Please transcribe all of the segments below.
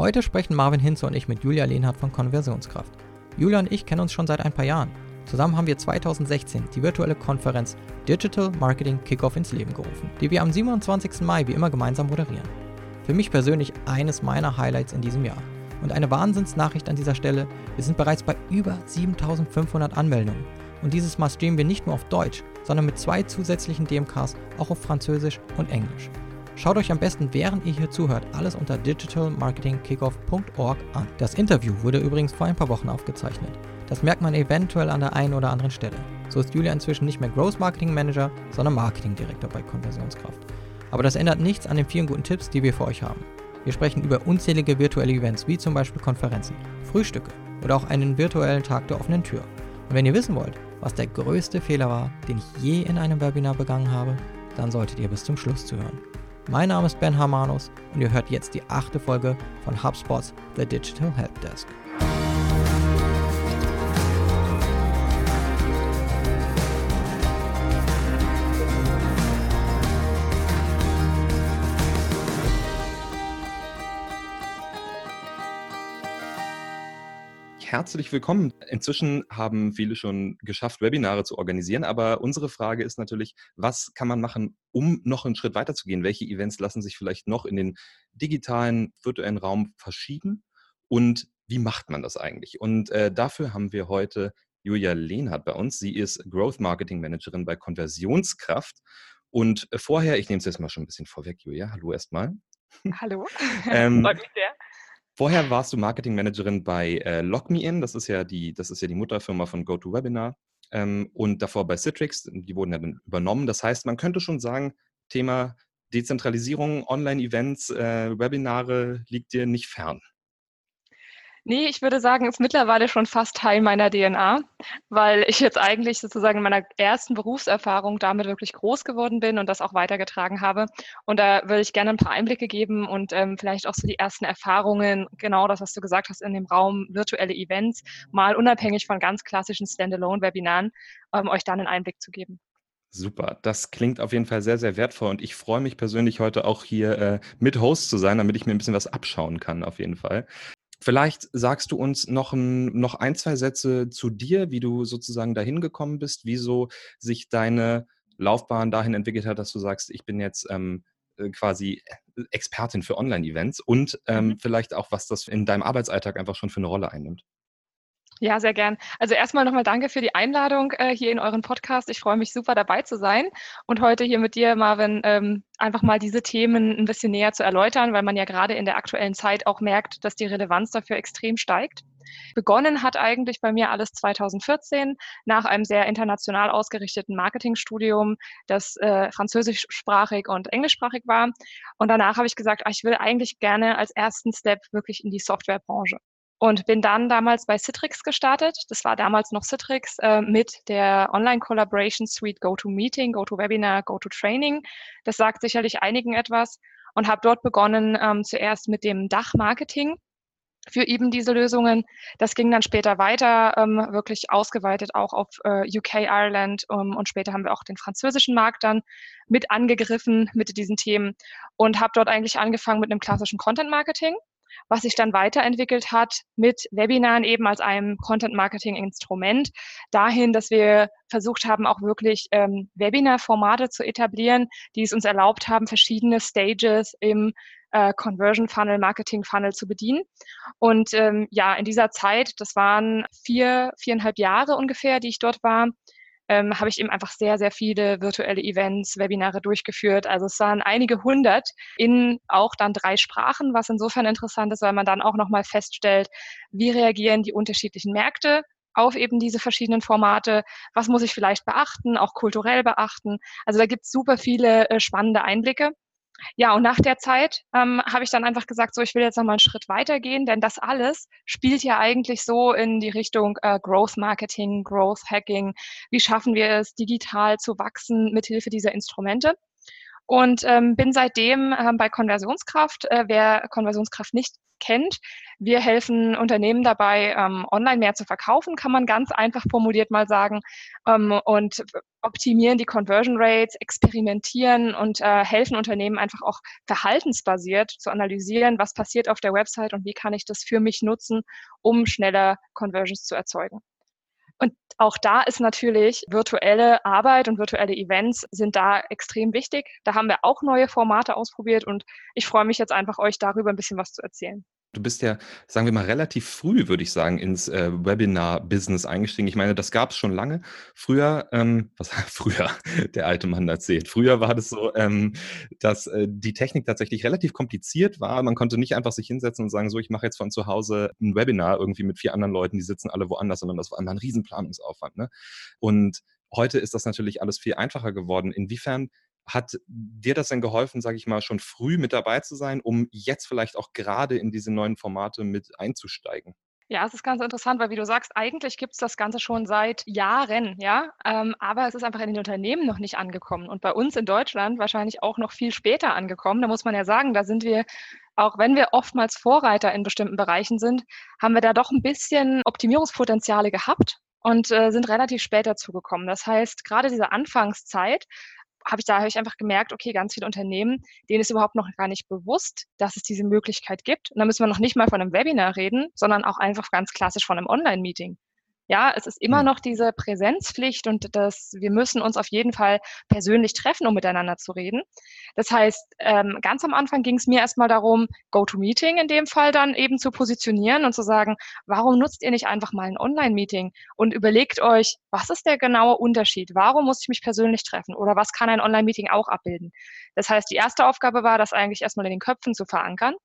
Heute sprechen Marvin Hinze und ich mit Julia Lehnhardt von Konversionskraft. Julia und ich kennen uns schon seit ein paar Jahren. Zusammen haben wir 2016 die virtuelle Konferenz Digital Marketing Kickoff ins Leben gerufen, die wir am 27. Mai wie immer gemeinsam moderieren. Für mich persönlich eines meiner Highlights in diesem Jahr. Und eine Wahnsinnsnachricht an dieser Stelle, wir sind bereits bei über 7500 Anmeldungen. Und dieses Mal streamen wir nicht nur auf Deutsch, sondern mit zwei zusätzlichen DMKs auch auf Französisch und Englisch. Schaut euch am besten, während ihr hier zuhört, alles unter digitalmarketingkickoff.org an. Das Interview wurde übrigens vor ein paar Wochen aufgezeichnet. Das merkt man eventuell an der einen oder anderen Stelle. So ist Julia inzwischen nicht mehr Growth Marketing Manager, sondern Marketing Director bei Konversionskraft. Aber das ändert nichts an den vielen guten Tipps, die wir für euch haben. Wir sprechen über unzählige virtuelle Events, wie zum Beispiel Konferenzen, Frühstücke oder auch einen virtuellen Tag der offenen Tür. Und wenn ihr wissen wollt, was der größte Fehler war, den ich je in einem Webinar begangen habe, dann solltet ihr bis zum Schluss zuhören. Mein Name ist Ben Hamanus und ihr hört jetzt die achte Folge von HubSpots The Digital Helpdesk. Herzlich willkommen. Inzwischen haben viele schon geschafft, Webinare zu organisieren, aber unsere Frage ist natürlich, was kann man machen, um noch einen Schritt weiter zu gehen? Welche Events lassen sich vielleicht noch in den digitalen, virtuellen Raum verschieben? Und wie macht man das eigentlich? Und äh, dafür haben wir heute Julia Lehnhardt bei uns. Sie ist Growth Marketing Managerin bei Konversionskraft. Und äh, vorher, ich nehme es jetzt mal schon ein bisschen vorweg, Julia. Hallo erstmal. Hallo. ähm, Freut mich sehr. Vorher warst du Marketingmanagerin bei äh, LogMeIn, das ist ja die, das ist ja die Mutterfirma von GoToWebinar. Ähm, und davor bei Citrix, die wurden ja dann übernommen. Das heißt, man könnte schon sagen, Thema Dezentralisierung, Online-Events, äh, Webinare liegt dir nicht fern. Nee, ich würde sagen, ist mittlerweile schon fast Teil meiner DNA, weil ich jetzt eigentlich sozusagen in meiner ersten Berufserfahrung damit wirklich groß geworden bin und das auch weitergetragen habe. Und da würde ich gerne ein paar Einblicke geben und ähm, vielleicht auch so die ersten Erfahrungen, genau das, was du gesagt hast, in dem Raum virtuelle Events, mal unabhängig von ganz klassischen Standalone-Webinaren, ähm, euch dann einen Einblick zu geben. Super, das klingt auf jeden Fall sehr, sehr wertvoll und ich freue mich persönlich heute auch hier äh, mit Host zu sein, damit ich mir ein bisschen was abschauen kann, auf jeden Fall. Vielleicht sagst du uns noch ein, noch ein, zwei Sätze zu dir, wie du sozusagen dahin gekommen bist, wieso sich deine Laufbahn dahin entwickelt hat, dass du sagst, ich bin jetzt ähm, äh, quasi äh, Expertin für Online-Events und ähm, mhm. vielleicht auch, was das in deinem Arbeitsalltag einfach schon für eine Rolle einnimmt. Ja, sehr gern. Also erstmal nochmal danke für die Einladung äh, hier in euren Podcast. Ich freue mich super dabei zu sein und heute hier mit dir, Marvin, ähm, einfach mal diese Themen ein bisschen näher zu erläutern, weil man ja gerade in der aktuellen Zeit auch merkt, dass die Relevanz dafür extrem steigt. Begonnen hat eigentlich bei mir alles 2014 nach einem sehr international ausgerichteten Marketingstudium, das äh, französischsprachig und englischsprachig war. Und danach habe ich gesagt, ach, ich will eigentlich gerne als ersten Step wirklich in die Softwarebranche und bin dann damals bei Citrix gestartet. Das war damals noch Citrix äh, mit der Online-Collaboration Suite GoToMeeting, GoToWebinar, GoToTraining. Das sagt sicherlich einigen etwas und habe dort begonnen ähm, zuerst mit dem Dachmarketing für eben diese Lösungen. Das ging dann später weiter, ähm, wirklich ausgeweitet auch auf äh, UK, Ireland um, ähm, und später haben wir auch den französischen Markt dann mit angegriffen mit diesen Themen und habe dort eigentlich angefangen mit einem klassischen Content Marketing was sich dann weiterentwickelt hat mit Webinaren eben als einem Content-Marketing-Instrument, dahin, dass wir versucht haben, auch wirklich ähm, Webinar-Formate zu etablieren, die es uns erlaubt haben, verschiedene Stages im äh, Conversion Funnel, Marketing Funnel zu bedienen. Und ähm, ja, in dieser Zeit, das waren vier, viereinhalb Jahre ungefähr, die ich dort war, ähm, habe ich eben einfach sehr, sehr viele virtuelle Events, Webinare durchgeführt. Also es waren einige hundert in auch dann drei Sprachen, was insofern interessant ist, weil man dann auch nochmal feststellt, wie reagieren die unterschiedlichen Märkte auf eben diese verschiedenen Formate. Was muss ich vielleicht beachten, auch kulturell beachten? Also da gibt es super viele äh, spannende Einblicke. Ja, und nach der Zeit ähm, habe ich dann einfach gesagt, so, ich will jetzt nochmal einen Schritt weitergehen, denn das alles spielt ja eigentlich so in die Richtung äh, Growth Marketing, Growth Hacking. Wie schaffen wir es, digital zu wachsen mithilfe dieser Instrumente? Und ähm, bin seitdem ähm, bei Konversionskraft. Äh, wer Konversionskraft nicht kennt. Wir helfen Unternehmen dabei, ähm, online mehr zu verkaufen, kann man ganz einfach formuliert mal sagen, ähm, und optimieren die Conversion Rates, experimentieren und äh, helfen Unternehmen einfach auch verhaltensbasiert zu analysieren, was passiert auf der Website und wie kann ich das für mich nutzen, um schneller Conversions zu erzeugen. Und auch da ist natürlich virtuelle Arbeit und virtuelle Events sind da extrem wichtig. Da haben wir auch neue Formate ausprobiert und ich freue mich jetzt einfach, euch darüber ein bisschen was zu erzählen. Du bist ja, sagen wir mal, relativ früh, würde ich sagen, ins äh, Webinar-Business eingestiegen. Ich meine, das gab es schon lange. Früher, ähm, was früher, der alte Mann erzählt. Früher war das so, ähm, dass äh, die Technik tatsächlich relativ kompliziert war. Man konnte nicht einfach sich hinsetzen und sagen, so, ich mache jetzt von zu Hause ein Webinar irgendwie mit vier anderen Leuten, die sitzen alle woanders, sondern das war ein Riesenplanungsaufwand. Ne? Und heute ist das natürlich alles viel einfacher geworden. Inwiefern hat dir das denn geholfen, sage ich mal, schon früh mit dabei zu sein, um jetzt vielleicht auch gerade in diese neuen Formate mit einzusteigen? Ja, es ist ganz interessant, weil wie du sagst, eigentlich gibt es das Ganze schon seit Jahren, ja, ähm, aber es ist einfach in den Unternehmen noch nicht angekommen und bei uns in Deutschland wahrscheinlich auch noch viel später angekommen. Da muss man ja sagen, da sind wir, auch wenn wir oftmals Vorreiter in bestimmten Bereichen sind, haben wir da doch ein bisschen Optimierungspotenziale gehabt und äh, sind relativ spät dazu gekommen. Das heißt, gerade diese Anfangszeit habe ich da habe ich einfach gemerkt, okay, ganz viele Unternehmen, denen ist überhaupt noch gar nicht bewusst, dass es diese Möglichkeit gibt. Und da müssen wir noch nicht mal von einem Webinar reden, sondern auch einfach ganz klassisch von einem Online-Meeting. Ja, es ist immer noch diese Präsenzpflicht und das, wir müssen uns auf jeden Fall persönlich treffen, um miteinander zu reden. Das heißt, ähm, ganz am Anfang ging es mir erstmal darum, Go-to-Meeting in dem Fall dann eben zu positionieren und zu sagen, warum nutzt ihr nicht einfach mal ein Online-Meeting und überlegt euch, was ist der genaue Unterschied? Warum muss ich mich persönlich treffen? Oder was kann ein Online-Meeting auch abbilden? Das heißt, die erste Aufgabe war, das eigentlich erstmal in den Köpfen zu verankern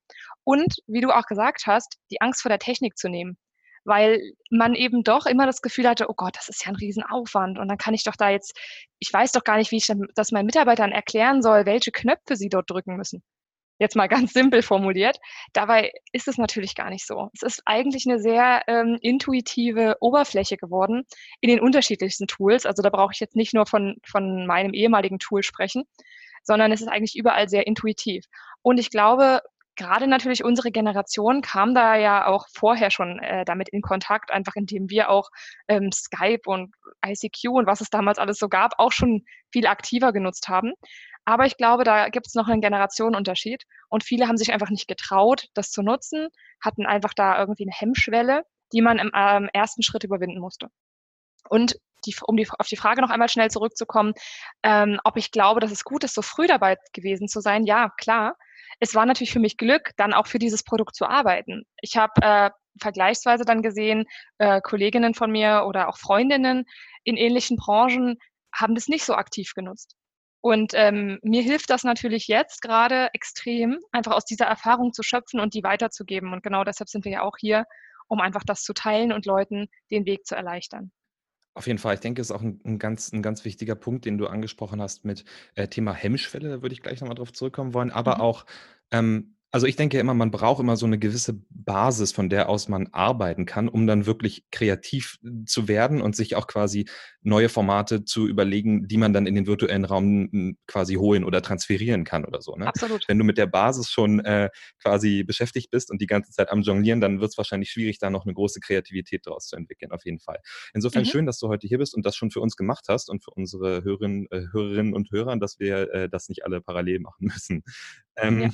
und, wie du auch gesagt hast, die Angst vor der Technik zu nehmen weil man eben doch immer das Gefühl hatte, oh Gott, das ist ja ein Riesenaufwand und dann kann ich doch da jetzt, ich weiß doch gar nicht, wie ich das meinen Mitarbeitern erklären soll, welche Knöpfe sie dort drücken müssen. Jetzt mal ganz simpel formuliert. Dabei ist es natürlich gar nicht so. Es ist eigentlich eine sehr ähm, intuitive Oberfläche geworden in den unterschiedlichsten Tools. Also da brauche ich jetzt nicht nur von, von meinem ehemaligen Tool sprechen, sondern es ist eigentlich überall sehr intuitiv. Und ich glaube, gerade natürlich unsere Generation kam da ja auch vorher schon äh, damit in Kontakt, einfach indem wir auch ähm, Skype und ICQ und was es damals alles so gab, auch schon viel aktiver genutzt haben. Aber ich glaube, da gibt es noch einen Generationenunterschied und viele haben sich einfach nicht getraut, das zu nutzen, hatten einfach da irgendwie eine Hemmschwelle, die man im ähm, ersten Schritt überwinden musste. Und die, um die, auf die Frage noch einmal schnell zurückzukommen, ähm, ob ich glaube, dass es gut ist, so früh dabei gewesen zu sein. Ja, klar es war natürlich für mich Glück, dann auch für dieses Produkt zu arbeiten. Ich habe äh, vergleichsweise dann gesehen, äh, Kolleginnen von mir oder auch Freundinnen in ähnlichen Branchen haben das nicht so aktiv genutzt. Und ähm, mir hilft das natürlich jetzt gerade extrem, einfach aus dieser Erfahrung zu schöpfen und die weiterzugeben. Und genau deshalb sind wir ja auch hier, um einfach das zu teilen und Leuten den Weg zu erleichtern. Auf jeden Fall. Ich denke, es ist auch ein 'n ganz 'n ganz wichtiger Punkt, den du angesprochen hast mit, äh, Thema Hemmschwelle. Da würde ich gleich noch mal drauf zurückkommen wollen, aber Mhm. auch, ähm also, ich denke immer, man braucht immer so eine gewisse Basis, von der aus man arbeiten kann, um dann wirklich kreativ äh, zu werden und sich auch quasi neue Formate zu überlegen, die man dann in den virtuellen Raum quasi holen oder transferieren kann oder so, ne? Absolut. Wenn du mit der Basis schon, äh, quasi beschäftigt bist und die ganze Zeit am Jonglieren, dann wird es wahrscheinlich schwierig, da noch eine große Kreativität daraus zu entwickeln, auf jeden Fall. Insofern Mhm. schön, dass du heute hier bist und das schon für uns gemacht hast und für unsere Hörerinnen äh, Hörerinnen und Hörer, dass wir, äh, das nicht alle parallel machen müssen. Ähm Ja.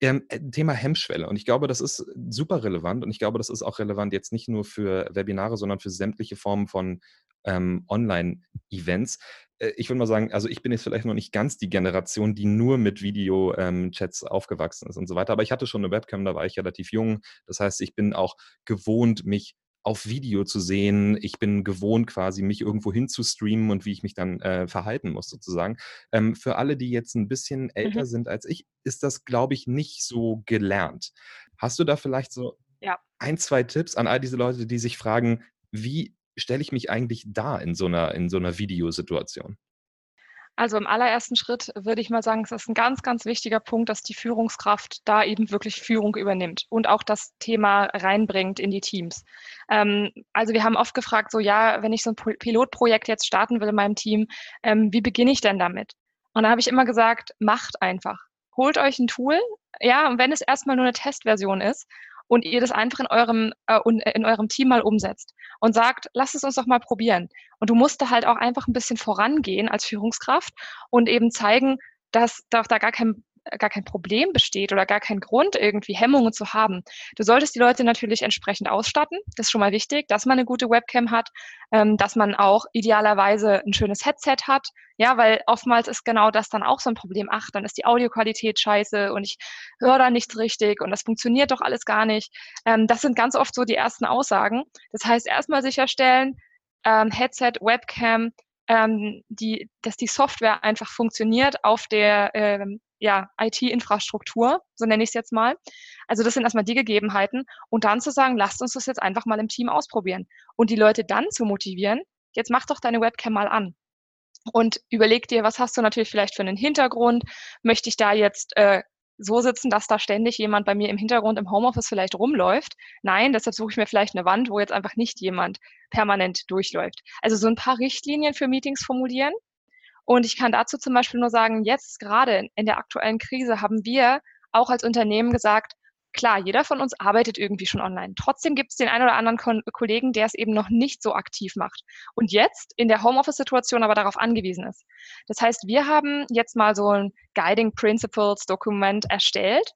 Ähm, äh, Thema Hemmschwelle. Und ich glaube, das ist super relevant. Und ich glaube, das ist auch relevant jetzt nicht nur für Webinare, sondern für sämtliche Formen von ähm, Online-Events. Äh, ich würde mal sagen, also ich bin jetzt vielleicht noch nicht ganz die Generation, die nur mit Video-Chats ähm, aufgewachsen ist und so weiter. Aber ich hatte schon eine Webcam, da war ich relativ jung. Das heißt, ich bin auch gewohnt, mich auf Video zu sehen. Ich bin gewohnt, quasi mich irgendwo hin zu streamen und wie ich mich dann äh, verhalten muss, sozusagen. Ähm, für alle, die jetzt ein bisschen älter mhm. sind als ich, ist das, glaube ich, nicht so gelernt. Hast du da vielleicht so ja. ein, zwei Tipps an all diese Leute, die sich fragen, wie stelle ich mich eigentlich da in so einer, in so einer Videosituation? Also im allerersten Schritt würde ich mal sagen, es ist ein ganz, ganz wichtiger Punkt, dass die Führungskraft da eben wirklich Führung übernimmt und auch das Thema reinbringt in die Teams. Ähm, also wir haben oft gefragt, so ja, wenn ich so ein Pilotprojekt jetzt starten will in meinem Team, ähm, wie beginne ich denn damit? Und da habe ich immer gesagt, macht einfach. holt euch ein Tool, ja, und wenn es erstmal nur eine Testversion ist und ihr das einfach in eurem, äh, in eurem Team mal umsetzt und sagt, lass es uns doch mal probieren. Und du musst da halt auch einfach ein bisschen vorangehen als Führungskraft und eben zeigen, dass da, da gar kein gar kein Problem besteht oder gar kein Grund, irgendwie Hemmungen zu haben. Du solltest die Leute natürlich entsprechend ausstatten. Das ist schon mal wichtig, dass man eine gute Webcam hat, ähm, dass man auch idealerweise ein schönes Headset hat. Ja, weil oftmals ist genau das dann auch so ein Problem. Ach, dann ist die Audioqualität scheiße und ich höre da nichts richtig und das funktioniert doch alles gar nicht. Ähm, das sind ganz oft so die ersten Aussagen. Das heißt, erstmal sicherstellen, ähm, Headset, Webcam, ähm, die, dass die Software einfach funktioniert auf der ähm, ja, IT-Infrastruktur, so nenne ich es jetzt mal. Also das sind erstmal die Gegebenheiten. Und dann zu sagen, lasst uns das jetzt einfach mal im Team ausprobieren. Und die Leute dann zu motivieren, jetzt mach doch deine Webcam mal an. Und überleg dir, was hast du natürlich vielleicht für einen Hintergrund? Möchte ich da jetzt äh, so sitzen, dass da ständig jemand bei mir im Hintergrund im Homeoffice vielleicht rumläuft. Nein, deshalb suche ich mir vielleicht eine Wand, wo jetzt einfach nicht jemand permanent durchläuft. Also so ein paar Richtlinien für Meetings formulieren. Und ich kann dazu zum Beispiel nur sagen, jetzt gerade in der aktuellen Krise haben wir auch als Unternehmen gesagt, klar, jeder von uns arbeitet irgendwie schon online. Trotzdem gibt es den einen oder anderen Kon Kollegen, der es eben noch nicht so aktiv macht und jetzt in der Homeoffice-Situation aber darauf angewiesen ist. Das heißt, wir haben jetzt mal so ein Guiding Principles Dokument erstellt,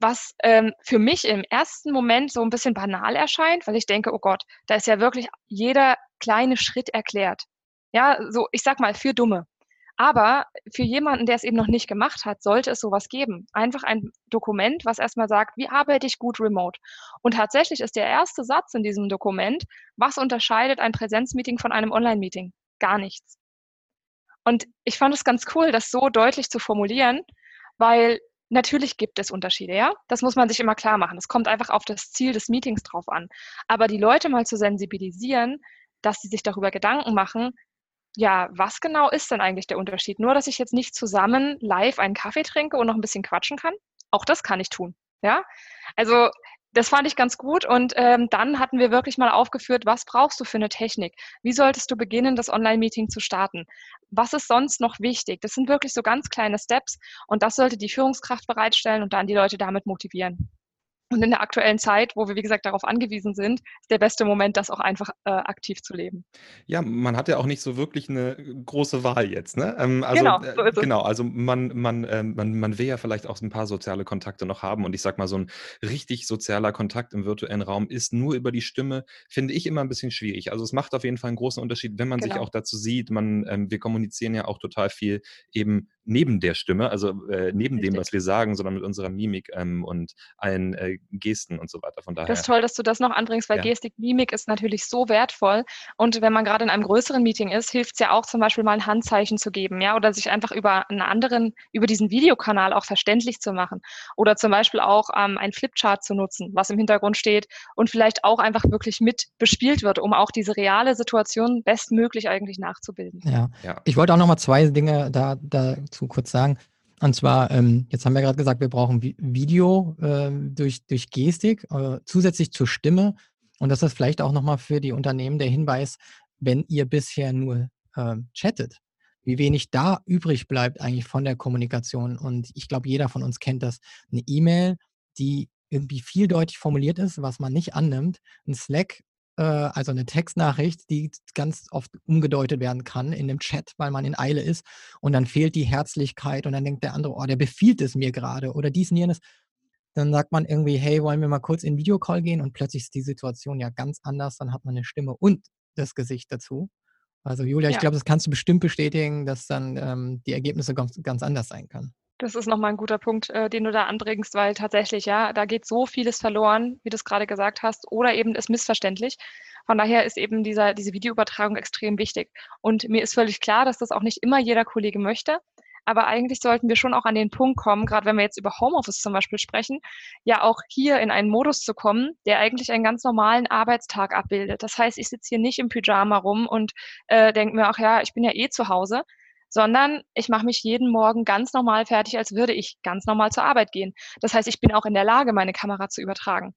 was ähm, für mich im ersten Moment so ein bisschen banal erscheint, weil ich denke, oh Gott, da ist ja wirklich jeder kleine Schritt erklärt. Ja, so, ich sag mal, für Dumme. Aber für jemanden, der es eben noch nicht gemacht hat, sollte es sowas geben. Einfach ein Dokument, was erstmal sagt, wie arbeite ich gut remote? Und tatsächlich ist der erste Satz in diesem Dokument, was unterscheidet ein Präsenzmeeting von einem Online-Meeting? Gar nichts. Und ich fand es ganz cool, das so deutlich zu formulieren, weil natürlich gibt es Unterschiede, ja? Das muss man sich immer klar machen. Es kommt einfach auf das Ziel des Meetings drauf an. Aber die Leute mal zu sensibilisieren, dass sie sich darüber Gedanken machen, ja, was genau ist denn eigentlich der Unterschied? Nur, dass ich jetzt nicht zusammen live einen Kaffee trinke und noch ein bisschen quatschen kann? Auch das kann ich tun. Ja, also das fand ich ganz gut. Und ähm, dann hatten wir wirklich mal aufgeführt, was brauchst du für eine Technik? Wie solltest du beginnen, das Online-Meeting zu starten? Was ist sonst noch wichtig? Das sind wirklich so ganz kleine Steps und das sollte die Führungskraft bereitstellen und dann die Leute damit motivieren. Und in der aktuellen Zeit, wo wir, wie gesagt, darauf angewiesen sind, ist der beste Moment, das auch einfach äh, aktiv zu leben. Ja, man hat ja auch nicht so wirklich eine große Wahl jetzt, ne? Ähm, also, genau, so ist es. Genau, also man, man, äh, man, man will ja vielleicht auch ein paar soziale Kontakte noch haben. Und ich sag mal, so ein richtig sozialer Kontakt im virtuellen Raum ist nur über die Stimme, finde ich immer ein bisschen schwierig. Also es macht auf jeden Fall einen großen Unterschied, wenn man genau. sich auch dazu sieht. Man, ähm, wir kommunizieren ja auch total viel eben neben der Stimme, also äh, neben Richtig. dem, was wir sagen, sondern mit unserer Mimik ähm, und allen äh, Gesten und so weiter. Von daher. Das ist toll, dass du das noch anbringst, weil ja. Gestik, Mimik ist natürlich so wertvoll. Und wenn man gerade in einem größeren Meeting ist, hilft es ja auch zum Beispiel mal ein Handzeichen zu geben, ja, oder sich einfach über einen anderen, über diesen Videokanal auch verständlich zu machen. Oder zum Beispiel auch ähm, ein Flipchart zu nutzen, was im Hintergrund steht und vielleicht auch einfach wirklich mit bespielt wird, um auch diese reale Situation bestmöglich eigentlich nachzubilden. Ja, ja. ich wollte auch noch mal zwei Dinge da, da dazu kurz sagen. Und zwar, ähm, jetzt haben wir gerade gesagt, wir brauchen Video äh, durch, durch Gestik, äh, zusätzlich zur Stimme. Und das ist vielleicht auch nochmal für die Unternehmen der Hinweis, wenn ihr bisher nur äh, chattet, wie wenig da übrig bleibt eigentlich von der Kommunikation. Und ich glaube, jeder von uns kennt das. Eine E-Mail, die irgendwie vieldeutig formuliert ist, was man nicht annimmt. Ein Slack, äh, also eine Textnachricht, die ganz oft umgedeutet werden kann in dem Chat, weil man in Eile ist und dann fehlt die Herzlichkeit und dann denkt der andere, oh, der befiehlt es mir gerade oder dies und jenes. Dann sagt man irgendwie, hey, wollen wir mal kurz in Videocall gehen und plötzlich ist die Situation ja ganz anders, dann hat man eine Stimme und das Gesicht dazu. Also Julia, ja. ich glaube, das kannst du bestimmt bestätigen, dass dann ähm, die Ergebnisse ganz, ganz anders sein können. Das ist nochmal ein guter Punkt, äh, den du da anbringst, weil tatsächlich, ja, da geht so vieles verloren, wie du es gerade gesagt hast, oder eben ist missverständlich. Von daher ist eben dieser, diese Videoübertragung extrem wichtig. Und mir ist völlig klar, dass das auch nicht immer jeder Kollege möchte. Aber eigentlich sollten wir schon auch an den Punkt kommen, gerade wenn wir jetzt über Homeoffice zum Beispiel sprechen, ja auch hier in einen Modus zu kommen, der eigentlich einen ganz normalen Arbeitstag abbildet. Das heißt, ich sitze hier nicht im Pyjama rum und äh, denke mir, ach ja, ich bin ja eh zu Hause, sondern ich mache mich jeden Morgen ganz normal fertig, als würde ich ganz normal zur Arbeit gehen. Das heißt, ich bin auch in der Lage, meine Kamera zu übertragen.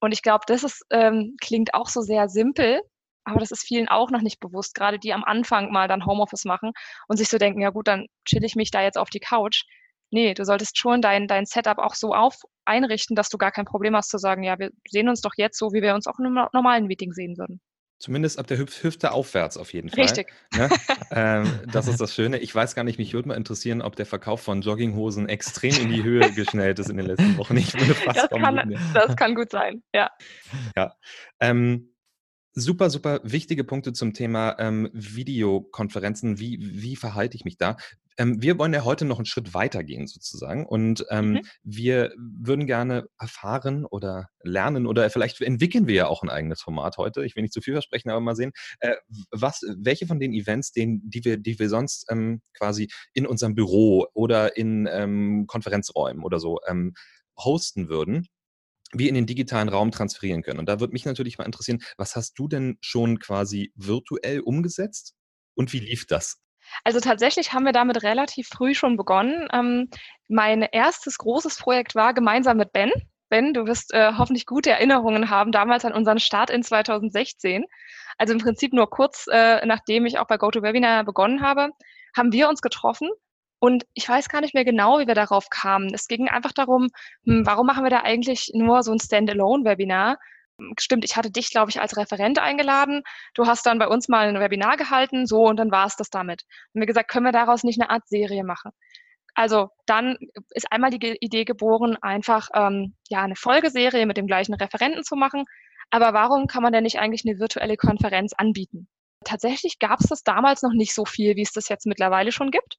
Und ich glaube, das ist, ähm, klingt auch so sehr simpel, aber das ist vielen auch noch nicht bewusst, gerade die am Anfang mal dann Homeoffice machen und sich so denken, ja gut, dann chill ich mich da jetzt auf die Couch. Nee, du solltest schon dein, dein Setup auch so auf einrichten, dass du gar kein Problem hast zu sagen, ja, wir sehen uns doch jetzt so, wie wir uns auch in einem normalen Meeting sehen würden. Zumindest ab der Hüf Hüfte aufwärts auf jeden Fall. Richtig. Ne? ähm, das ist das Schöne. Ich weiß gar nicht, mich würde mal interessieren, ob der Verkauf von Jogginghosen extrem in die Höhe geschnellt ist in den letzten Wochen. Ich würde fast das, kann, das kann gut sein, ja. Ja. Ähm, super, super wichtige Punkte zum Thema ähm, Videokonferenzen. Wie, wie verhalte ich mich da? Ähm, wir wollen ja heute noch einen Schritt weiter gehen sozusagen und ähm, mhm. wir würden gerne erfahren oder lernen oder vielleicht entwickeln wir ja auch ein eigenes Format heute. Ich will nicht zu viel versprechen, aber mal sehen, äh, was, welche von den Events, den, die wir, die wir sonst ähm, quasi in unserem Büro oder in ähm, Konferenzräumen oder so ähm, hosten würden, wir in den digitalen Raum transferieren können. Und da würde mich natürlich mal interessieren, was hast du denn schon quasi virtuell umgesetzt und wie lief das? Also tatsächlich haben wir damit relativ früh schon begonnen. Ähm, mein erstes großes Projekt war gemeinsam mit Ben. Ben, du wirst äh, hoffentlich gute Erinnerungen haben, damals an unseren Start in 2016. Also im Prinzip nur kurz, äh, nachdem ich auch bei GoToWebinar begonnen habe, haben wir uns getroffen und ich weiß gar nicht mehr genau, wie wir darauf kamen. Es ging einfach darum, hm, warum machen wir da eigentlich nur so ein Standalone-Webinar? Stimmt, ich hatte dich, glaube ich, als Referent eingeladen. Du hast dann bei uns mal ein Webinar gehalten, so und dann war es das damit. Und wir gesagt, können wir daraus nicht eine Art Serie machen? Also dann ist einmal die Idee geboren, einfach ähm, ja eine Folgeserie mit dem gleichen Referenten zu machen. Aber warum kann man denn nicht eigentlich eine virtuelle Konferenz anbieten? Tatsächlich gab es das damals noch nicht so viel, wie es das jetzt mittlerweile schon gibt.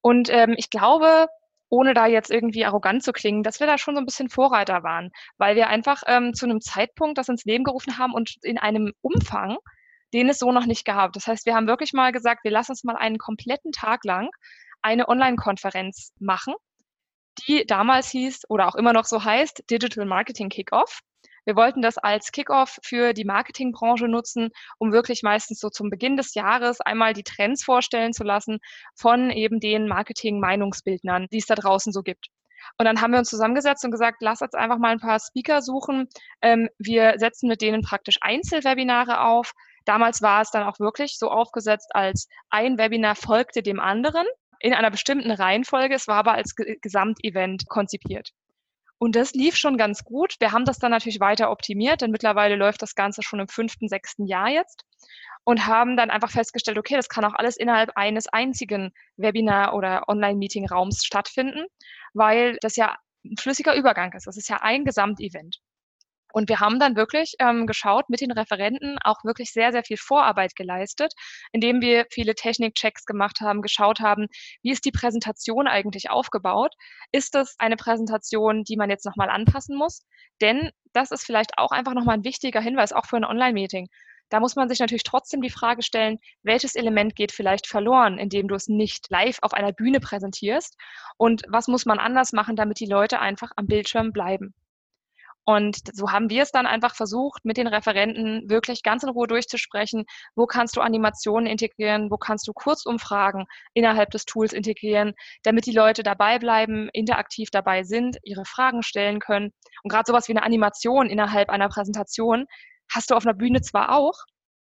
Und ähm, ich glaube, ohne da jetzt irgendwie arrogant zu klingen, dass wir da schon so ein bisschen Vorreiter waren, weil wir einfach ähm, zu einem Zeitpunkt das ins Leben gerufen haben und in einem Umfang, den es so noch nicht gab. Das heißt, wir haben wirklich mal gesagt, wir lassen uns mal einen kompletten Tag lang eine Online-Konferenz machen, die damals hieß oder auch immer noch so heißt Digital Marketing Kickoff. Wir wollten das als Kickoff für die Marketingbranche nutzen, um wirklich meistens so zum Beginn des Jahres einmal die Trends vorstellen zu lassen von eben den Marketing-Meinungsbildnern, die es da draußen so gibt. Und dann haben wir uns zusammengesetzt und gesagt, lass uns einfach mal ein paar Speaker suchen. Ähm, wir setzen mit denen praktisch Einzelwebinare auf. Damals war es dann auch wirklich so aufgesetzt, als ein Webinar folgte dem anderen in einer bestimmten Reihenfolge. Es war aber als Gesamtevent konzipiert. Und das lief schon ganz gut. Wir haben das dann natürlich weiter optimiert, denn mittlerweile läuft das Ganze schon im fünften, sechsten Jahr jetzt und haben dann einfach festgestellt, okay, das kann auch alles innerhalb eines einzigen Webinar- oder Online-Meeting-Raums stattfinden, weil das ja ein flüssiger Übergang ist. Das ist ja ein Gesamtevent. Und wir haben dann wirklich ähm, geschaut, mit den Referenten auch wirklich sehr, sehr viel Vorarbeit geleistet, indem wir viele Technikchecks gemacht haben, geschaut haben, wie ist die Präsentation eigentlich aufgebaut? Ist das eine Präsentation, die man jetzt nochmal anpassen muss? Denn das ist vielleicht auch einfach nochmal ein wichtiger Hinweis, auch für ein Online-Meeting. Da muss man sich natürlich trotzdem die Frage stellen, welches Element geht vielleicht verloren, indem du es nicht live auf einer Bühne präsentierst? Und was muss man anders machen, damit die Leute einfach am Bildschirm bleiben? Und so haben wir es dann einfach versucht, mit den Referenten wirklich ganz in Ruhe durchzusprechen, wo kannst du Animationen integrieren, wo kannst du Kurzumfragen innerhalb des Tools integrieren, damit die Leute dabei bleiben, interaktiv dabei sind, ihre Fragen stellen können. Und gerade sowas wie eine Animation innerhalb einer Präsentation hast du auf einer Bühne zwar auch,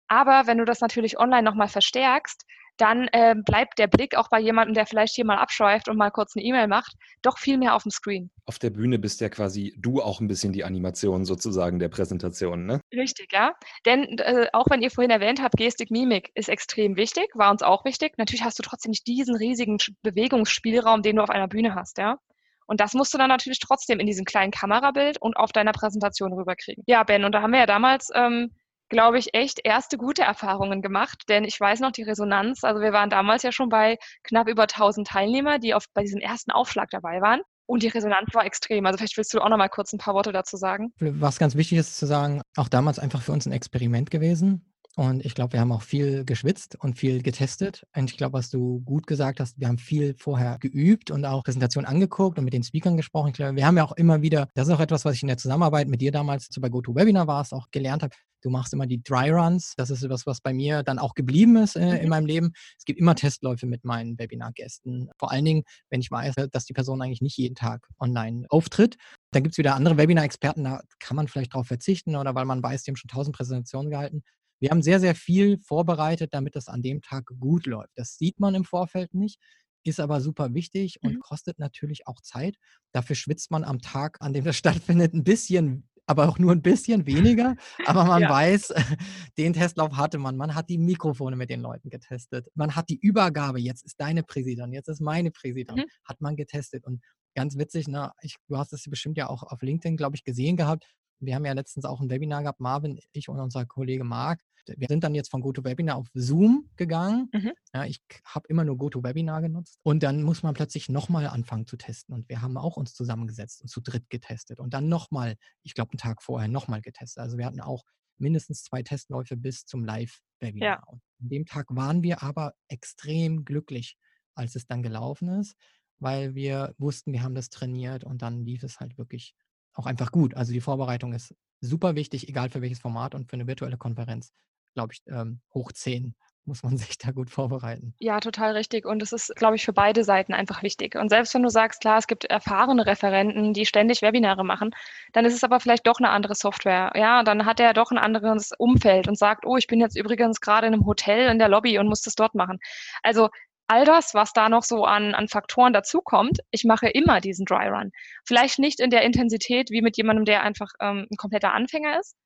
aber wenn du das natürlich online nochmal verstärkst, dann äh, bleibt der Blick auch bei jemandem, der vielleicht hier mal abschweift und mal kurz eine E-Mail macht, doch viel mehr auf dem Screen. Auf der Bühne bist ja quasi du auch ein bisschen die Animation sozusagen der Präsentation, ne? Richtig, ja. Denn äh, auch wenn ihr vorhin erwähnt habt, Gestik, Mimik ist extrem wichtig, war uns auch wichtig. Natürlich hast du trotzdem nicht diesen riesigen Bewegungsspielraum, den du auf einer Bühne hast, ja. Und das musst du dann natürlich trotzdem in diesem kleinen Kamerabild und auf deiner Präsentation rüberkriegen. Ja, Ben, und da haben wir ja damals ähm, glaube ich, echt erste gute Erfahrungen gemacht, denn ich weiß noch die Resonanz. Also wir waren damals ja schon bei knapp über 1000 Teilnehmer, die auf, bei diesem ersten Aufschlag dabei waren. Und die Resonanz war extrem. Also vielleicht willst du auch noch mal kurz ein paar Worte dazu sagen. Was ganz wichtig ist zu sagen, auch damals einfach für uns ein Experiment gewesen. Und ich glaube, wir haben auch viel geschwitzt und viel getestet. Und ich glaube, was du gut gesagt hast, wir haben viel vorher geübt und auch Präsentationen angeguckt und mit den Speakern gesprochen. Ich glaube, wir haben ja auch immer wieder, das ist auch etwas, was ich in der Zusammenarbeit mit dir damals bei GoToWebinar warst, auch gelernt habe. Du machst immer die Dry Runs. Das ist etwas, was bei mir dann auch geblieben ist äh, in mhm. meinem Leben. Es gibt immer Testläufe mit meinen Webinar-Gästen. Vor allen Dingen, wenn ich weiß, dass die Person eigentlich nicht jeden Tag online auftritt. Dann gibt es wieder andere Webinar-Experten, da kann man vielleicht darauf verzichten oder weil man weiß, die haben schon tausend Präsentationen gehalten. Wir haben sehr, sehr viel vorbereitet, damit es an dem Tag gut läuft. Das sieht man im Vorfeld nicht. ist aber super wichtig und Mhm. kostet natürlich auch Zeit. Dafür schwitzt man am Tag, an dem das stattfindet, ein bisschen, aber auch nur ein bisschen weniger. Aber man Ja. weiß, den Testlauf hatte man. Man hat die Mikrofone mit den Leuten getestet. Man hat die Übergabe, jetzt ist deine Präsident, jetzt ist meine Präsident, Mhm. hat man getestet. Und ganz witzig, ne, ich, du hast es bestimmt ja auch auf LinkedIn, glaube ich, gesehen gehabt. Wir haben ja letztens auch ein Webinar gehabt, Marvin, ich und unser Kollege Marc. Wir sind dann jetzt von GoToWebinar auf Zoom gegangen. Mhm. Ja, ich habe immer nur GoToWebinar genutzt. Und dann muss man plötzlich nochmal anfangen zu testen. Und wir haben auch uns zusammengesetzt und zu dritt getestet. Und dann nochmal, ich glaube, einen Tag vorher nochmal getestet. Also wir hatten auch mindestens zwei Testläufe bis zum Live-Webinar. Und an dem Tag waren wir aber extrem glücklich, als es dann gelaufen ist, weil wir wussten, wir haben das trainiert und dann lief es halt wirklich auch einfach gut. Also die Vorbereitung ist super wichtig, egal für welches Format und für eine virtuelle Konferenz, glaube ich, ähm, hoch 10 muss man sich da gut vorbereiten. Ja, total richtig. Und es ist, glaube ich, für beide Seiten einfach wichtig. Und selbst wenn du sagst, klar, es gibt erfahrene Referenten, die ständig Webinare machen, dann ist es aber vielleicht doch eine andere Software. Ja, dann hat er doch ein anderes Umfeld und sagt, oh, ich bin jetzt übrigens gerade in einem Hotel in der Lobby und muss das dort machen. Also all das, was da noch so an, an Faktoren dazukommt, ich mache immer diesen Dry Run. Vielleicht nicht in der Intensität wie mit jemandem, der einfach ähm, ein kompletter Anfänger ist.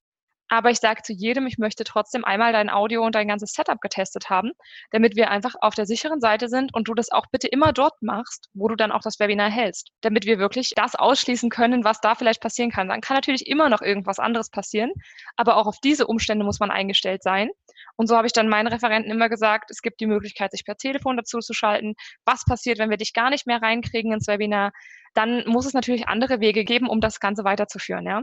Aber ich sage zu jedem, ich möchte trotzdem einmal dein Audio und dein ganzes Setup getestet haben, damit wir einfach auf der sicheren Seite sind und du das auch bitte immer dort machst, wo du dann auch das Webinar hältst, damit wir wirklich das ausschließen können, was da vielleicht passieren kann. Dann kann natürlich immer noch irgendwas anderes passieren, aber auch auf diese Umstände muss man eingestellt sein. Und so habe ich dann meinen Referenten immer gesagt, es gibt die Möglichkeit, sich per Telefon dazu zu schalten. Was passiert, wenn wir dich gar nicht mehr reinkriegen ins Webinar? Dann muss es natürlich andere Wege geben, um das Ganze weiterzuführen. Ja?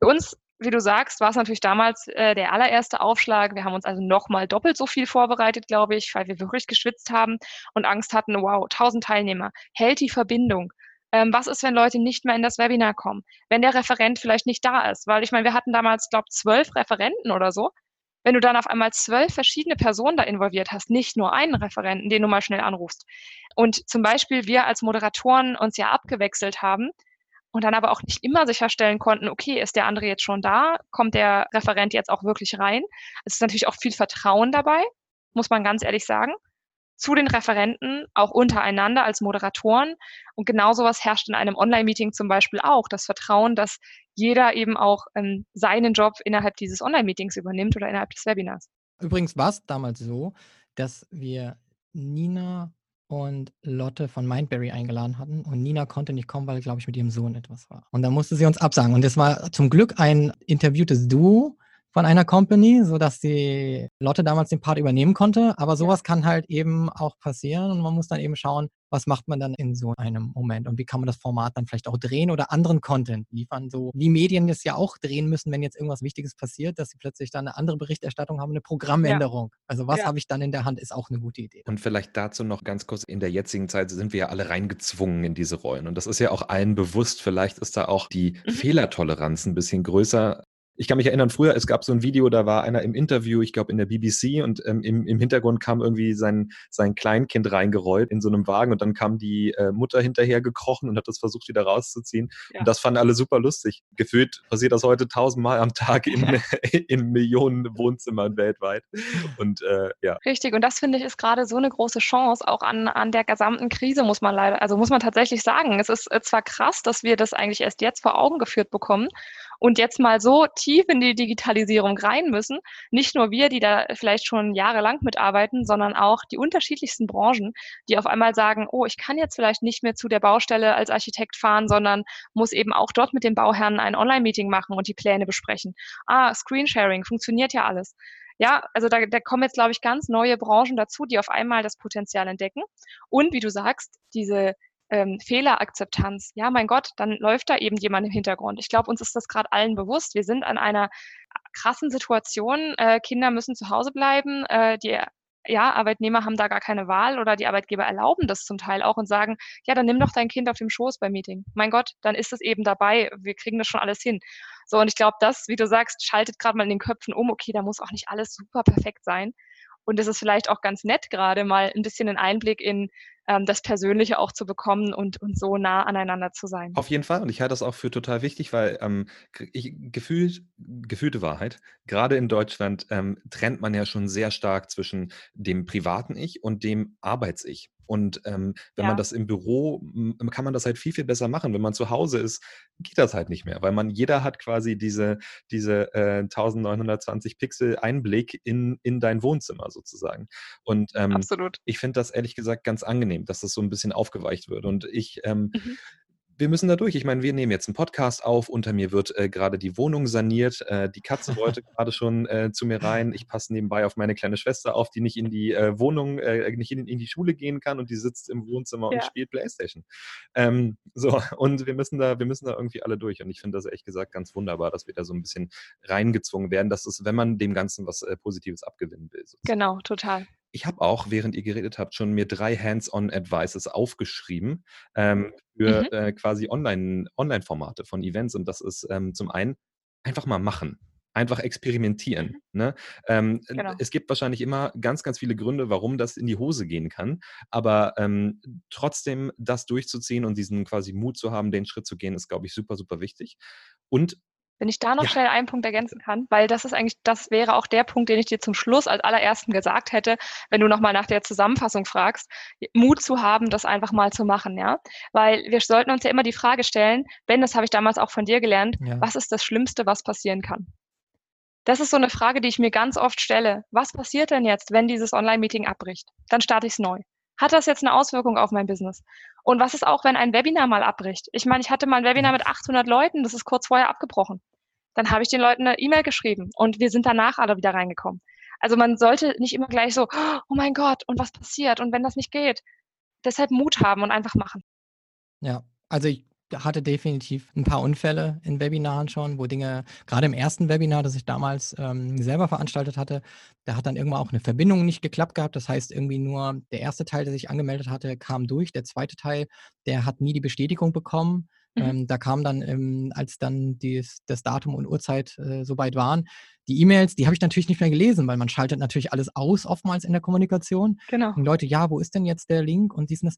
Für uns wie du sagst, war es natürlich damals äh, der allererste Aufschlag. Wir haben uns also nochmal doppelt so viel vorbereitet, glaube ich, weil wir wirklich geschwitzt haben und Angst hatten, wow, 1000 Teilnehmer, hält die Verbindung? Ähm, was ist, wenn Leute nicht mehr in das Webinar kommen? Wenn der Referent vielleicht nicht da ist? Weil ich meine, wir hatten damals, glaube ich, zwölf Referenten oder so. Wenn du dann auf einmal zwölf verschiedene Personen da involviert hast, nicht nur einen Referenten, den du mal schnell anrufst. Und zum Beispiel wir als Moderatoren uns ja abgewechselt haben, und dann aber auch nicht immer sicherstellen konnten, okay, ist der andere jetzt schon da? Kommt der Referent jetzt auch wirklich rein? Es ist natürlich auch viel Vertrauen dabei, muss man ganz ehrlich sagen, zu den Referenten, auch untereinander als Moderatoren. Und genau sowas herrscht in einem Online-Meeting zum Beispiel auch. Das Vertrauen, dass jeder eben auch ähm, seinen Job innerhalb dieses Online-Meetings übernimmt oder innerhalb des Webinars. Übrigens war es damals so, dass wir Nina und Lotte von Mindberry eingeladen hatten. Und Nina konnte nicht kommen, weil, glaube ich, mit ihrem Sohn etwas war. Und da musste sie uns absagen. Und es war zum Glück ein interviewtes Duo von einer Company, sodass die Lotte damals den Part übernehmen konnte. Aber sowas ja. kann halt eben auch passieren. Und man muss dann eben schauen, was macht man dann in so einem Moment und wie kann man das Format dann vielleicht auch drehen oder anderen Content liefern, so wie Medien das ja auch drehen müssen, wenn jetzt irgendwas Wichtiges passiert, dass sie plötzlich dann eine andere Berichterstattung haben, eine Programmänderung. Ja. Also was ja. habe ich dann in der Hand, ist auch eine gute Idee. Und vielleicht dazu noch ganz kurz, in der jetzigen Zeit sind wir ja alle reingezwungen in diese Rollen und das ist ja auch allen bewusst, vielleicht ist da auch die mhm. Fehlertoleranz ein bisschen größer, ich kann mich erinnern, früher, es gab so ein Video, da war einer im Interview, ich glaube in der BBC, und ähm, im, im Hintergrund kam irgendwie sein, sein Kleinkind reingerollt in so einem Wagen und dann kam die äh, Mutter hinterher gekrochen und hat das versucht, wieder rauszuziehen. Ja. Und das fanden alle super lustig. Gefühlt passiert das heute tausendmal am Tag in, ja. in Millionen Wohnzimmern weltweit. Und äh, ja. Richtig, und das finde ich ist gerade so eine große Chance, auch an, an der gesamten Krise, muss man leider, also muss man tatsächlich sagen. Es ist äh, zwar krass, dass wir das eigentlich erst jetzt vor Augen geführt bekommen und jetzt mal so tief in die Digitalisierung rein müssen. Nicht nur wir, die da vielleicht schon jahrelang mitarbeiten, sondern auch die unterschiedlichsten Branchen, die auf einmal sagen, oh, ich kann jetzt vielleicht nicht mehr zu der Baustelle als Architekt fahren, sondern muss eben auch dort mit dem Bauherrn ein Online-Meeting machen und die Pläne besprechen. Ah, Screensharing, funktioniert ja alles. Ja, also da, da kommen jetzt, glaube ich, ganz neue Branchen dazu, die auf einmal das Potenzial entdecken. Und wie du sagst, diese ähm, Fehlerakzeptanz. Ja, mein Gott, dann läuft da eben jemand im Hintergrund. Ich glaube, uns ist das gerade allen bewusst. Wir sind an einer krassen Situation. Äh, Kinder müssen zu Hause bleiben. Äh, die ja, Arbeitnehmer haben da gar keine Wahl oder die Arbeitgeber erlauben das zum Teil auch und sagen, ja, dann nimm doch dein Kind auf dem Schoß beim Meeting. Mein Gott, dann ist es eben dabei. Wir kriegen das schon alles hin. So, und ich glaube, das, wie du sagst, schaltet gerade mal in den Köpfen um, okay, da muss auch nicht alles super perfekt sein. Und es ist vielleicht auch ganz nett, gerade mal ein bisschen einen Einblick in ähm, das Persönliche auch zu bekommen und, und so nah aneinander zu sein. Auf jeden Fall. Und ich halte das auch für total wichtig, weil ähm, ich, gefühlt, gefühlte Wahrheit, gerade in Deutschland ähm, trennt man ja schon sehr stark zwischen dem privaten Ich und dem Arbeits-Ich. Und ähm, wenn ja. man das im Büro, kann man das halt viel, viel besser machen. Wenn man zu Hause ist, geht das halt nicht mehr, weil man, jeder hat quasi diese, diese äh, 1920 Pixel Einblick in, in dein Wohnzimmer sozusagen. Und ähm, ich finde das ehrlich gesagt ganz angenehm, dass das so ein bisschen aufgeweicht wird. Und ich ähm, mhm wir müssen da durch. Ich meine, wir nehmen jetzt einen Podcast auf. Unter mir wird äh, gerade die Wohnung saniert. Äh, die Katze wollte gerade schon äh, zu mir rein. Ich passe nebenbei auf meine kleine Schwester auf, die nicht in die äh, Wohnung, äh, nicht in, in, die Schule gehen kann und die sitzt im Wohnzimmer ja. und spielt Playstation. Ähm, so, und wir müssen da, wir müssen da irgendwie alle durch. Und ich finde das ehrlich gesagt ganz wunderbar, dass wir da so ein bisschen reingezwungen werden. Das ist, wenn man dem Ganzen was äh, Positives abgewinnen will. Sozusagen. Genau, total. Ich habe auch, während ihr geredet habt, schon mir drei Hands-on-Advices aufgeschrieben ähm, für mhm. äh, quasi Online, Online-Formate von Events. Und das ist ähm, zum einen einfach mal machen. Einfach experimentieren. Mhm. Ne? Ähm, genau. Es gibt wahrscheinlich immer ganz, ganz viele Gründe, warum das in die Hose gehen kann. Aber ähm, trotzdem das durchzuziehen und diesen quasi Mut zu haben, den Schritt zu gehen, ist, glaube ich, super, super wichtig. Und wenn ich da noch ja. schnell einen Punkt ergänzen kann, weil das ist eigentlich, das wäre auch der Punkt, den ich dir zum Schluss als allerersten gesagt hätte, wenn du nochmal nach der Zusammenfassung fragst, Mut zu haben, das einfach mal zu machen, ja. Weil wir sollten uns ja immer die Frage stellen, Ben, das habe ich damals auch von dir gelernt, ja. was ist das Schlimmste, was passieren kann? Das ist so eine Frage, die ich mir ganz oft stelle. Was passiert denn jetzt, wenn dieses Online-Meeting abbricht? Dann starte ich es neu. Hat das jetzt eine Auswirkung auf mein Business? Und was ist auch, wenn ein Webinar mal abbricht? Ich meine, ich hatte mal ein Webinar mit 800 Leuten, das ist kurz vorher abgebrochen. Dann habe ich den Leuten eine E-Mail geschrieben und wir sind danach alle wieder reingekommen. Also man sollte nicht immer gleich so, oh mein Gott, und was passiert? Und wenn das nicht geht, deshalb Mut haben und einfach machen. Ja, also ich hatte definitiv ein paar Unfälle in Webinaren schon, wo Dinge, gerade im ersten Webinar, das ich damals ähm, selber veranstaltet hatte, da hat dann irgendwann auch eine Verbindung nicht geklappt gehabt. Das heißt, irgendwie nur der erste Teil, der sich angemeldet hatte, kam durch. Der zweite Teil, der hat nie die Bestätigung bekommen. Mhm. Ähm, da kam dann, ähm, als dann dies, das Datum und Uhrzeit äh, soweit waren, die E-Mails, die habe ich natürlich nicht mehr gelesen, weil man schaltet natürlich alles aus, oftmals in der Kommunikation. Genau. Und Leute, ja, wo ist denn jetzt der Link und dies und das?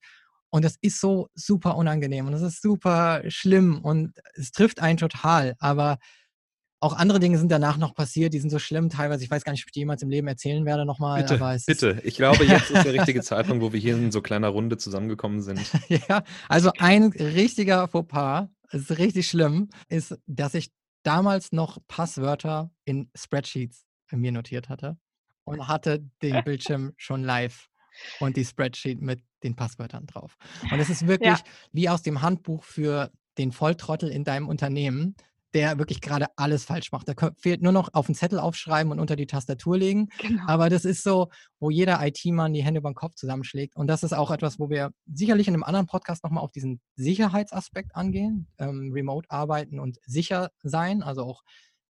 Und das ist so super unangenehm und das ist super schlimm und es trifft einen total. Aber auch andere Dinge sind danach noch passiert, die sind so schlimm teilweise. Ich weiß gar nicht, ob ich die jemals im Leben erzählen werde nochmal. Bitte, bitte. Ich glaube, jetzt ist der richtige Zeitpunkt, wo wir hier in so kleiner Runde zusammengekommen sind. ja, also ein richtiger Fauxpas, ist richtig schlimm, ist, dass ich damals noch Passwörter in Spreadsheets mir notiert hatte und hatte den Bildschirm schon live und die Spreadsheet mit den Passwörtern drauf. Und es ist wirklich ja. wie aus dem Handbuch für den Volltrottel in deinem Unternehmen, der wirklich gerade alles falsch macht. Da fehlt nur noch auf den Zettel aufschreiben und unter die Tastatur legen. Genau. Aber das ist so, wo jeder IT-Mann die Hände über den Kopf zusammenschlägt. Und das ist auch etwas, wo wir sicherlich in einem anderen Podcast nochmal auf diesen Sicherheitsaspekt angehen. Ähm, Remote arbeiten und sicher sein. Also auch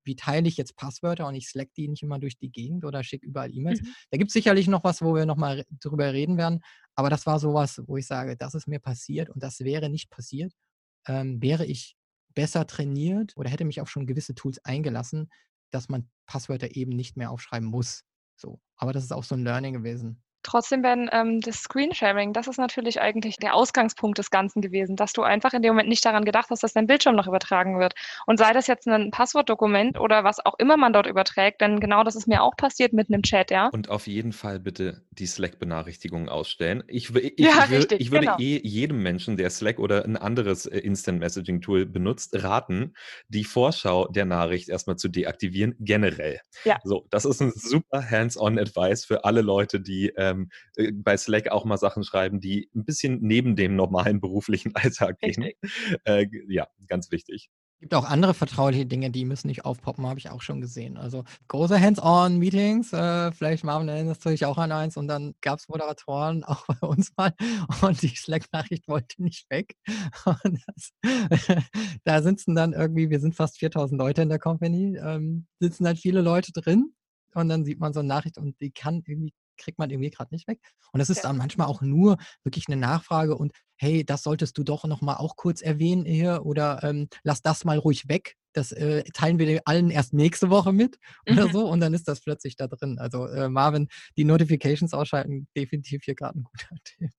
wie teile ich jetzt Passwörter und ich slack die nicht immer durch die Gegend oder schicke überall E-Mails. Mhm. Da gibt es sicherlich noch was, wo wir nochmal drüber reden werden. Aber das war sowas, wo ich sage, das ist mir passiert und das wäre nicht passiert, ähm, wäre ich besser trainiert oder hätte mich auf schon gewisse Tools eingelassen, dass man Passwörter eben nicht mehr aufschreiben muss. So. Aber das ist auch so ein Learning gewesen. Trotzdem werden ähm, das Screensharing, das ist natürlich eigentlich der Ausgangspunkt des Ganzen gewesen, dass du einfach in dem Moment nicht daran gedacht hast, dass dein Bildschirm noch übertragen wird. Und sei das jetzt ein Passwortdokument oder was auch immer man dort überträgt, denn genau das ist mir auch passiert mit einem Chat, ja. Und auf jeden Fall bitte die Slack-Benachrichtigungen ausstellen. Ich, ich, ja, ich, richtig, ich würde genau. eh jedem Menschen, der Slack oder ein anderes äh, Instant Messaging Tool benutzt, raten, die Vorschau der Nachricht erstmal zu deaktivieren, generell. Ja. So, das ist ein super Hands-on-Advice für alle Leute, die ähm, ähm, äh, bei Slack auch mal Sachen schreiben, die ein bisschen neben dem normalen beruflichen Alltag gehen. Äh, ja, ganz wichtig. Es gibt auch andere vertrauliche Dinge, die müssen nicht aufpoppen, habe ich auch schon gesehen. Also große Hands-on-Meetings, äh, vielleicht Marvin erinnerst du dich auch an eins und dann gab es Moderatoren auch bei uns mal und die Slack-Nachricht wollte nicht weg. Das, da sitzen dann irgendwie, wir sind fast 4000 Leute in der Company, ähm, sitzen halt viele Leute drin und dann sieht man so eine Nachricht und die kann irgendwie kriegt man irgendwie gerade nicht weg. Und das ist dann manchmal auch nur wirklich eine Nachfrage und hey, das solltest du doch nochmal auch kurz erwähnen hier oder ähm, lass das mal ruhig weg. Das äh, teilen wir allen erst nächste Woche mit oder mhm. so und dann ist das plötzlich da drin. Also äh, Marvin, die Notifications ausschalten, definitiv hier gerade ein guter Tipp.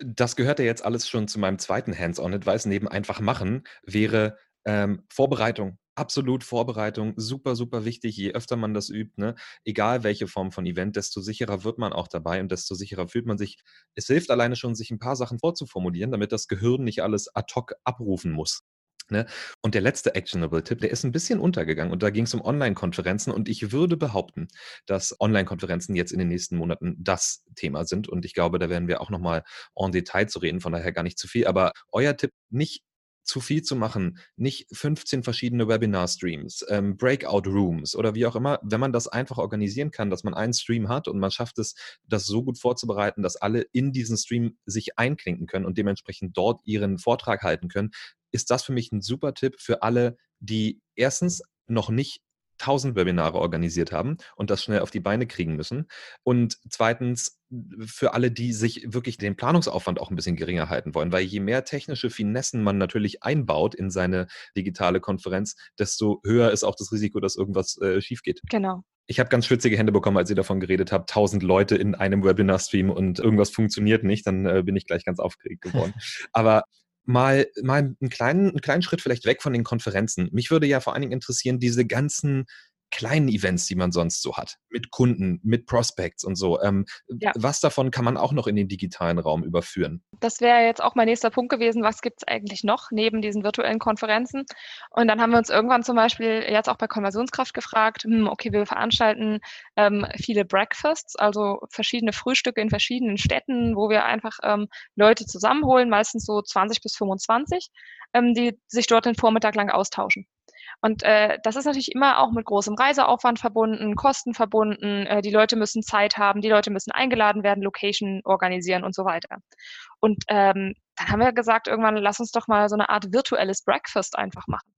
Das gehört ja jetzt alles schon zu meinem zweiten Hands-on-Advice. Neben einfach machen wäre ähm, Vorbereitung absolut Vorbereitung, super, super wichtig. Je öfter man das übt, ne, egal welche Form von Event, desto sicherer wird man auch dabei und desto sicherer fühlt man sich. Es hilft alleine schon, sich ein paar Sachen vorzuformulieren, damit das Gehirn nicht alles ad hoc abrufen muss. Ne? Und der letzte Actionable-Tipp, der ist ein bisschen untergegangen und da ging es um Online-Konferenzen und ich würde behaupten, dass Online-Konferenzen jetzt in den nächsten Monaten das Thema sind und ich glaube, da werden wir auch nochmal en Detail zu reden, von daher gar nicht zu viel, aber euer Tipp, nicht zu viel zu machen, nicht 15 verschiedene Webinar-Streams, ähm, Breakout-Rooms oder wie auch immer, wenn man das einfach organisieren kann, dass man einen Stream hat und man schafft es, das so gut vorzubereiten, dass alle in diesen Stream sich einklinken können und dementsprechend dort ihren Vortrag halten können, ist das für mich ein super Tipp für alle, die erstens noch nicht 1000 Webinare organisiert haben und das schnell auf die Beine kriegen müssen. Und zweitens für alle, die sich wirklich den Planungsaufwand auch ein bisschen geringer halten wollen, weil je mehr technische Finessen man natürlich einbaut in seine digitale Konferenz, desto höher ist auch das Risiko, dass irgendwas äh, schief geht. Genau. Ich habe ganz schwitzige Hände bekommen, als ihr davon geredet habt, 1000 Leute in einem Webinar-Stream und irgendwas funktioniert nicht, dann äh, bin ich gleich ganz aufgeregt geworden. Aber mal, mal einen, kleinen, einen kleinen Schritt vielleicht weg von den Konferenzen. Mich würde ja vor allen Dingen interessieren, diese ganzen kleinen Events, die man sonst so hat, mit Kunden, mit Prospects und so. Ähm, ja. Was davon kann man auch noch in den digitalen Raum überführen? Das wäre jetzt auch mein nächster Punkt gewesen. Was gibt es eigentlich noch neben diesen virtuellen Konferenzen? Und dann haben wir uns irgendwann zum Beispiel jetzt auch bei Konversionskraft gefragt, hm, okay, wir veranstalten ähm, viele Breakfasts, also verschiedene Frühstücke in verschiedenen Städten, wo wir einfach ähm, Leute zusammenholen, meistens so 20 bis 25, ähm, die sich dort den Vormittag lang austauschen. Und äh, das ist natürlich immer auch mit großem Reiseaufwand verbunden, Kosten verbunden. Äh, die Leute müssen Zeit haben, die Leute müssen eingeladen werden, Location organisieren und so weiter. Und ähm, dann haben wir gesagt, irgendwann lass uns doch mal so eine Art virtuelles Breakfast einfach machen.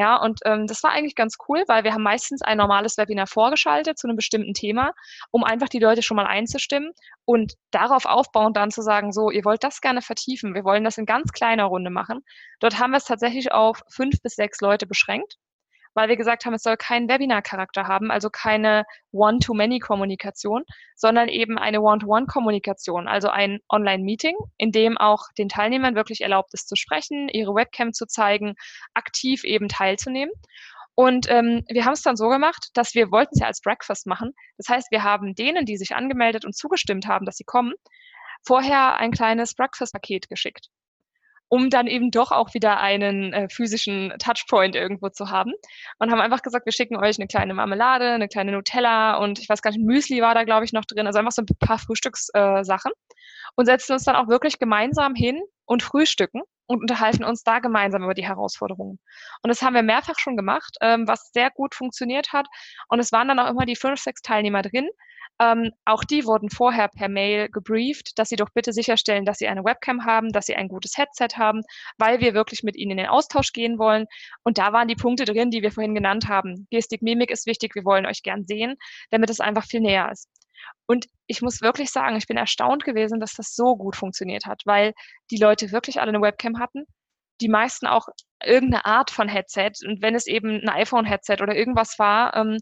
Ja, und ähm, das war eigentlich ganz cool, weil wir haben meistens ein normales Webinar vorgeschaltet zu einem bestimmten Thema, um einfach die Leute schon mal einzustimmen und darauf aufbauend dann zu sagen, so, ihr wollt das gerne vertiefen, wir wollen das in ganz kleiner Runde machen. Dort haben wir es tatsächlich auf fünf bis sechs Leute beschränkt weil wir gesagt haben, es soll keinen Webinar-Charakter haben, also keine One-to-Many-Kommunikation, sondern eben eine One-to-One-Kommunikation, also ein Online-Meeting, in dem auch den Teilnehmern wirklich erlaubt ist zu sprechen, ihre Webcam zu zeigen, aktiv eben teilzunehmen. Und ähm, wir haben es dann so gemacht, dass wir wollten es ja als Breakfast machen. Das heißt, wir haben denen, die sich angemeldet und zugestimmt haben, dass sie kommen, vorher ein kleines Breakfast-Paket geschickt um dann eben doch auch wieder einen äh, physischen Touchpoint irgendwo zu haben. Und haben einfach gesagt, wir schicken euch eine kleine Marmelade, eine kleine Nutella und ich weiß gar nicht, Müsli war da, glaube ich, noch drin. Also einfach so ein paar Frühstückssachen. Und setzen uns dann auch wirklich gemeinsam hin und frühstücken und unterhalten uns da gemeinsam über die Herausforderungen. Und das haben wir mehrfach schon gemacht, ähm, was sehr gut funktioniert hat. Und es waren dann auch immer die fünf, sechs Teilnehmer drin, ähm, auch die wurden vorher per Mail gebrieft, dass sie doch bitte sicherstellen, dass sie eine Webcam haben, dass sie ein gutes Headset haben, weil wir wirklich mit ihnen in den Austausch gehen wollen. Und da waren die Punkte drin, die wir vorhin genannt haben. Gestik, Mimik ist wichtig, wir wollen euch gern sehen, damit es einfach viel näher ist. Und ich muss wirklich sagen, ich bin erstaunt gewesen, dass das so gut funktioniert hat, weil die Leute wirklich alle eine Webcam hatten, die meisten auch irgendeine Art von Headset und wenn es eben ein iPhone-Headset oder irgendwas war, ähm,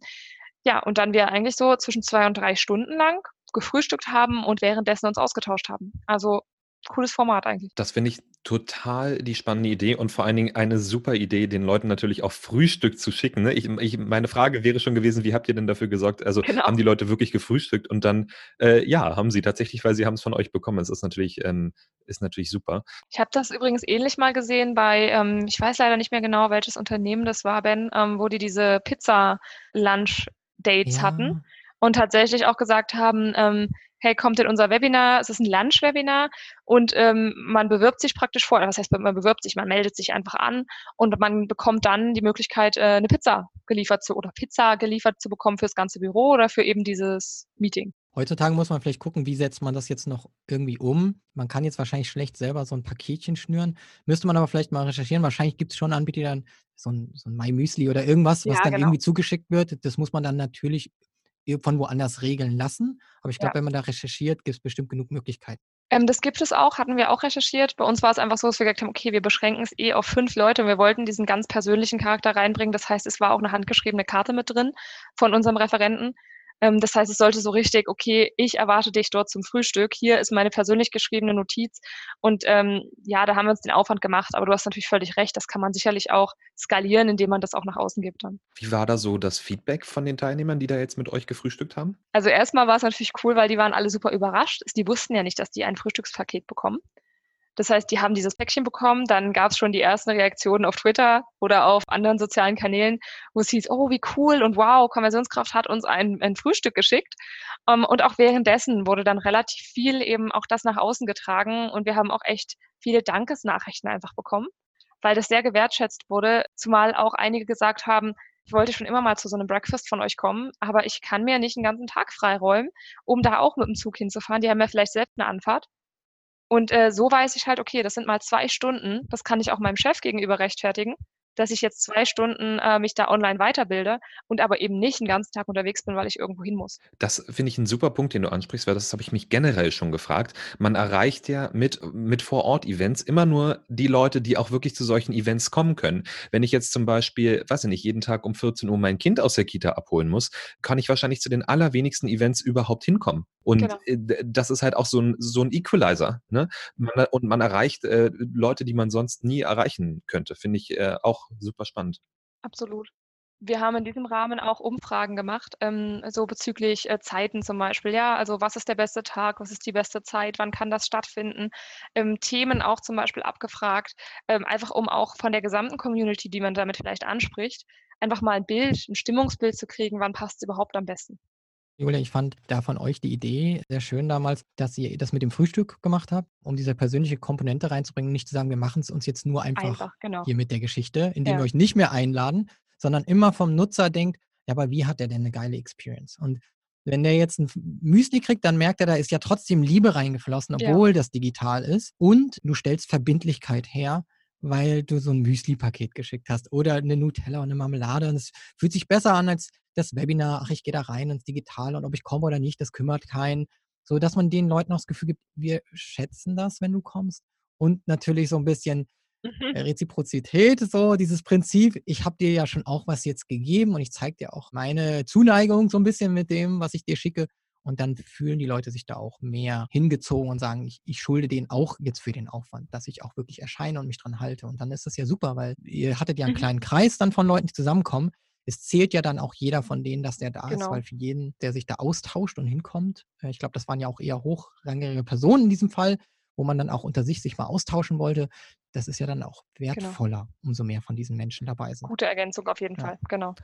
ja, und dann wir eigentlich so zwischen zwei und drei Stunden lang gefrühstückt haben und währenddessen uns ausgetauscht haben. Also cooles Format eigentlich. Das finde ich total die spannende Idee und vor allen Dingen eine super Idee, den Leuten natürlich auch Frühstück zu schicken. Ne? Ich, ich, meine Frage wäre schon gewesen, wie habt ihr denn dafür gesorgt? Also genau. haben die Leute wirklich gefrühstückt und dann, äh, ja, haben sie tatsächlich, weil sie haben es von euch bekommen. Es ist natürlich, ähm, ist natürlich super. Ich habe das übrigens ähnlich mal gesehen bei, ähm, ich weiß leider nicht mehr genau, welches Unternehmen das war, Ben, ähm, wo die diese Pizza-Lunch Dates ja. hatten und tatsächlich auch gesagt haben, ähm, hey, kommt in unser Webinar, es ist ein Lunch-Webinar und ähm, man bewirbt sich praktisch vor, was heißt, man bewirbt sich, man meldet sich einfach an und man bekommt dann die Möglichkeit, äh, eine Pizza geliefert zu oder Pizza geliefert zu bekommen fürs ganze Büro oder für eben dieses Meeting. Heutzutage muss man vielleicht gucken, wie setzt man das jetzt noch irgendwie um. Man kann jetzt wahrscheinlich schlecht selber so ein Paketchen schnüren. Müsste man aber vielleicht mal recherchieren. Wahrscheinlich gibt es schon Anbieter, die dann so ein, so ein My Müsli oder irgendwas, was ja, dann genau. irgendwie zugeschickt wird. Das muss man dann natürlich von woanders regeln lassen. Aber ich glaube, ja. wenn man da recherchiert, gibt es bestimmt genug Möglichkeiten. Ähm, das gibt es auch, hatten wir auch recherchiert. Bei uns war es einfach so, dass wir gesagt haben, okay, wir beschränken es eh auf fünf Leute und wir wollten diesen ganz persönlichen Charakter reinbringen. Das heißt, es war auch eine handgeschriebene Karte mit drin von unserem Referenten, Ähm, das heißt, es sollte so richtig, okay, ich erwarte dich dort zum Frühstück. Hier ist meine persönlich geschriebene Notiz. Und ähm, ja, da haben wir uns den Aufwand gemacht. Aber du hast natürlich völlig recht. Das kann man sicherlich auch skalieren, indem man das auch nach außen gibt dann. Wie war da so das Feedback von den Teilnehmern, die da jetzt mit euch gefrühstückt haben? Also erstmal war es natürlich cool, weil die waren alle super überrascht. Die wussten ja nicht, dass die ein Frühstückspaket bekommen. Das heißt, die haben dieses Päckchen bekommen, dann gab es schon die ersten Reaktionen auf Twitter oder auf anderen sozialen Kanälen, wo es hieß, oh, wie cool und wow, Konversionskraft hat uns ein, ein Frühstück geschickt. Um, ähm, und auch währenddessen wurde dann relativ viel eben auch das nach außen getragen und wir haben auch echt viele Dankesnachrichten einfach bekommen, weil das sehr gewertschätzt wurde, zumal auch einige gesagt haben, ich wollte schon immer mal zu so einem Breakfast von euch kommen, aber ich kann mir nicht einen ganzen Tag freiräumen, um da auch mit dem Zug hinzufahren. Die haben ja vielleicht selbst eine Anfahrt. Und äh, so weiß ich halt, okay, das sind mal zwei Stunden, das kann ich auch meinem Chef gegenüber rechtfertigen dass ich jetzt zwei Stunden äh, mich da online weiterbilde und aber eben nicht den ganzen Tag unterwegs bin, weil ich irgendwo hin muss. Das finde ich ein super Punkt, den du ansprichst, weil das habe ich mich generell schon gefragt. Man erreicht ja mit, mit Vor-Ort-Events immer nur die Leute, die auch wirklich zu solchen Events kommen können. Wenn ich jetzt zum Beispiel, weiß ich nicht, jeden Tag um 14 Uhr mein Kind aus der Kita abholen muss, kann ich wahrscheinlich zu den allerwenigsten Events überhaupt hinkommen. Und genau. Äh, das ist halt auch so ein, so ein Equalizer. Ne? Man, und man erreicht äh, Leute, die man sonst nie erreichen könnte. Finde ich äh, auch super spannend. Absolut. Wir haben in diesem Rahmen auch Umfragen gemacht, ähm, so bezüglich äh, Zeiten zum Beispiel. Ja, also was ist der beste Tag, was ist die beste Zeit, wann kann das stattfinden? Ähm, Themen auch zum Beispiel abgefragt, ähm, einfach um auch von der gesamten Community, die man damit vielleicht anspricht, einfach mal ein Bild, ein Stimmungsbild zu kriegen, wann passt es überhaupt am besten. Julia, ich fand da von euch die Idee sehr schön damals, dass ihr das mit dem Frühstück gemacht habt, um diese persönliche Komponente reinzubringen, nicht zu sagen, wir machen es uns jetzt nur einfach, einfach genau. hier mit der Geschichte, indem ja. wir euch nicht mehr einladen, sondern immer vom Nutzer denkt, ja, aber wie hat er denn eine geile Experience? Und wenn der jetzt ein Müsli kriegt, dann merkt er, da ist ja trotzdem Liebe reingeflossen, obwohl ja. das digital ist. Und du stellst Verbindlichkeit her, weil du so ein Müsli-Paket geschickt hast oder eine Nutella und eine Marmelade. Und es fühlt sich besser an als das Webinar. Ach, ich gehe da rein ins Digitale und ob ich komme oder nicht, das kümmert keinen. So, dass man den Leuten auch das Gefühl gibt, wir schätzen das, wenn du kommst. Und natürlich so ein bisschen mhm. Reziprozität, so dieses Prinzip, ich habe dir ja schon auch was jetzt gegeben und ich zeige dir auch meine Zuneigung so ein bisschen mit dem, was ich dir schicke. Und dann fühlen die Leute sich da auch mehr hingezogen und sagen, ich, ich schulde denen auch jetzt für den Aufwand, dass ich auch wirklich erscheine und mich dran halte. Und dann ist das ja super, weil ihr hattet ja einen mhm. kleinen Kreis dann von Leuten, die zusammenkommen. Es zählt ja dann auch jeder von denen, dass der da genau. ist, weil für jeden, der sich da austauscht und hinkommt, äh, ich glaube, das waren ja auch eher hochrangige Personen in diesem Fall, wo man dann auch unter sich sich mal austauschen wollte. Das ist ja dann auch genau. wertvoller, genau. umso mehr von diesen Menschen dabei sind. Gute Ergänzung auf jeden ja. Fall, genau.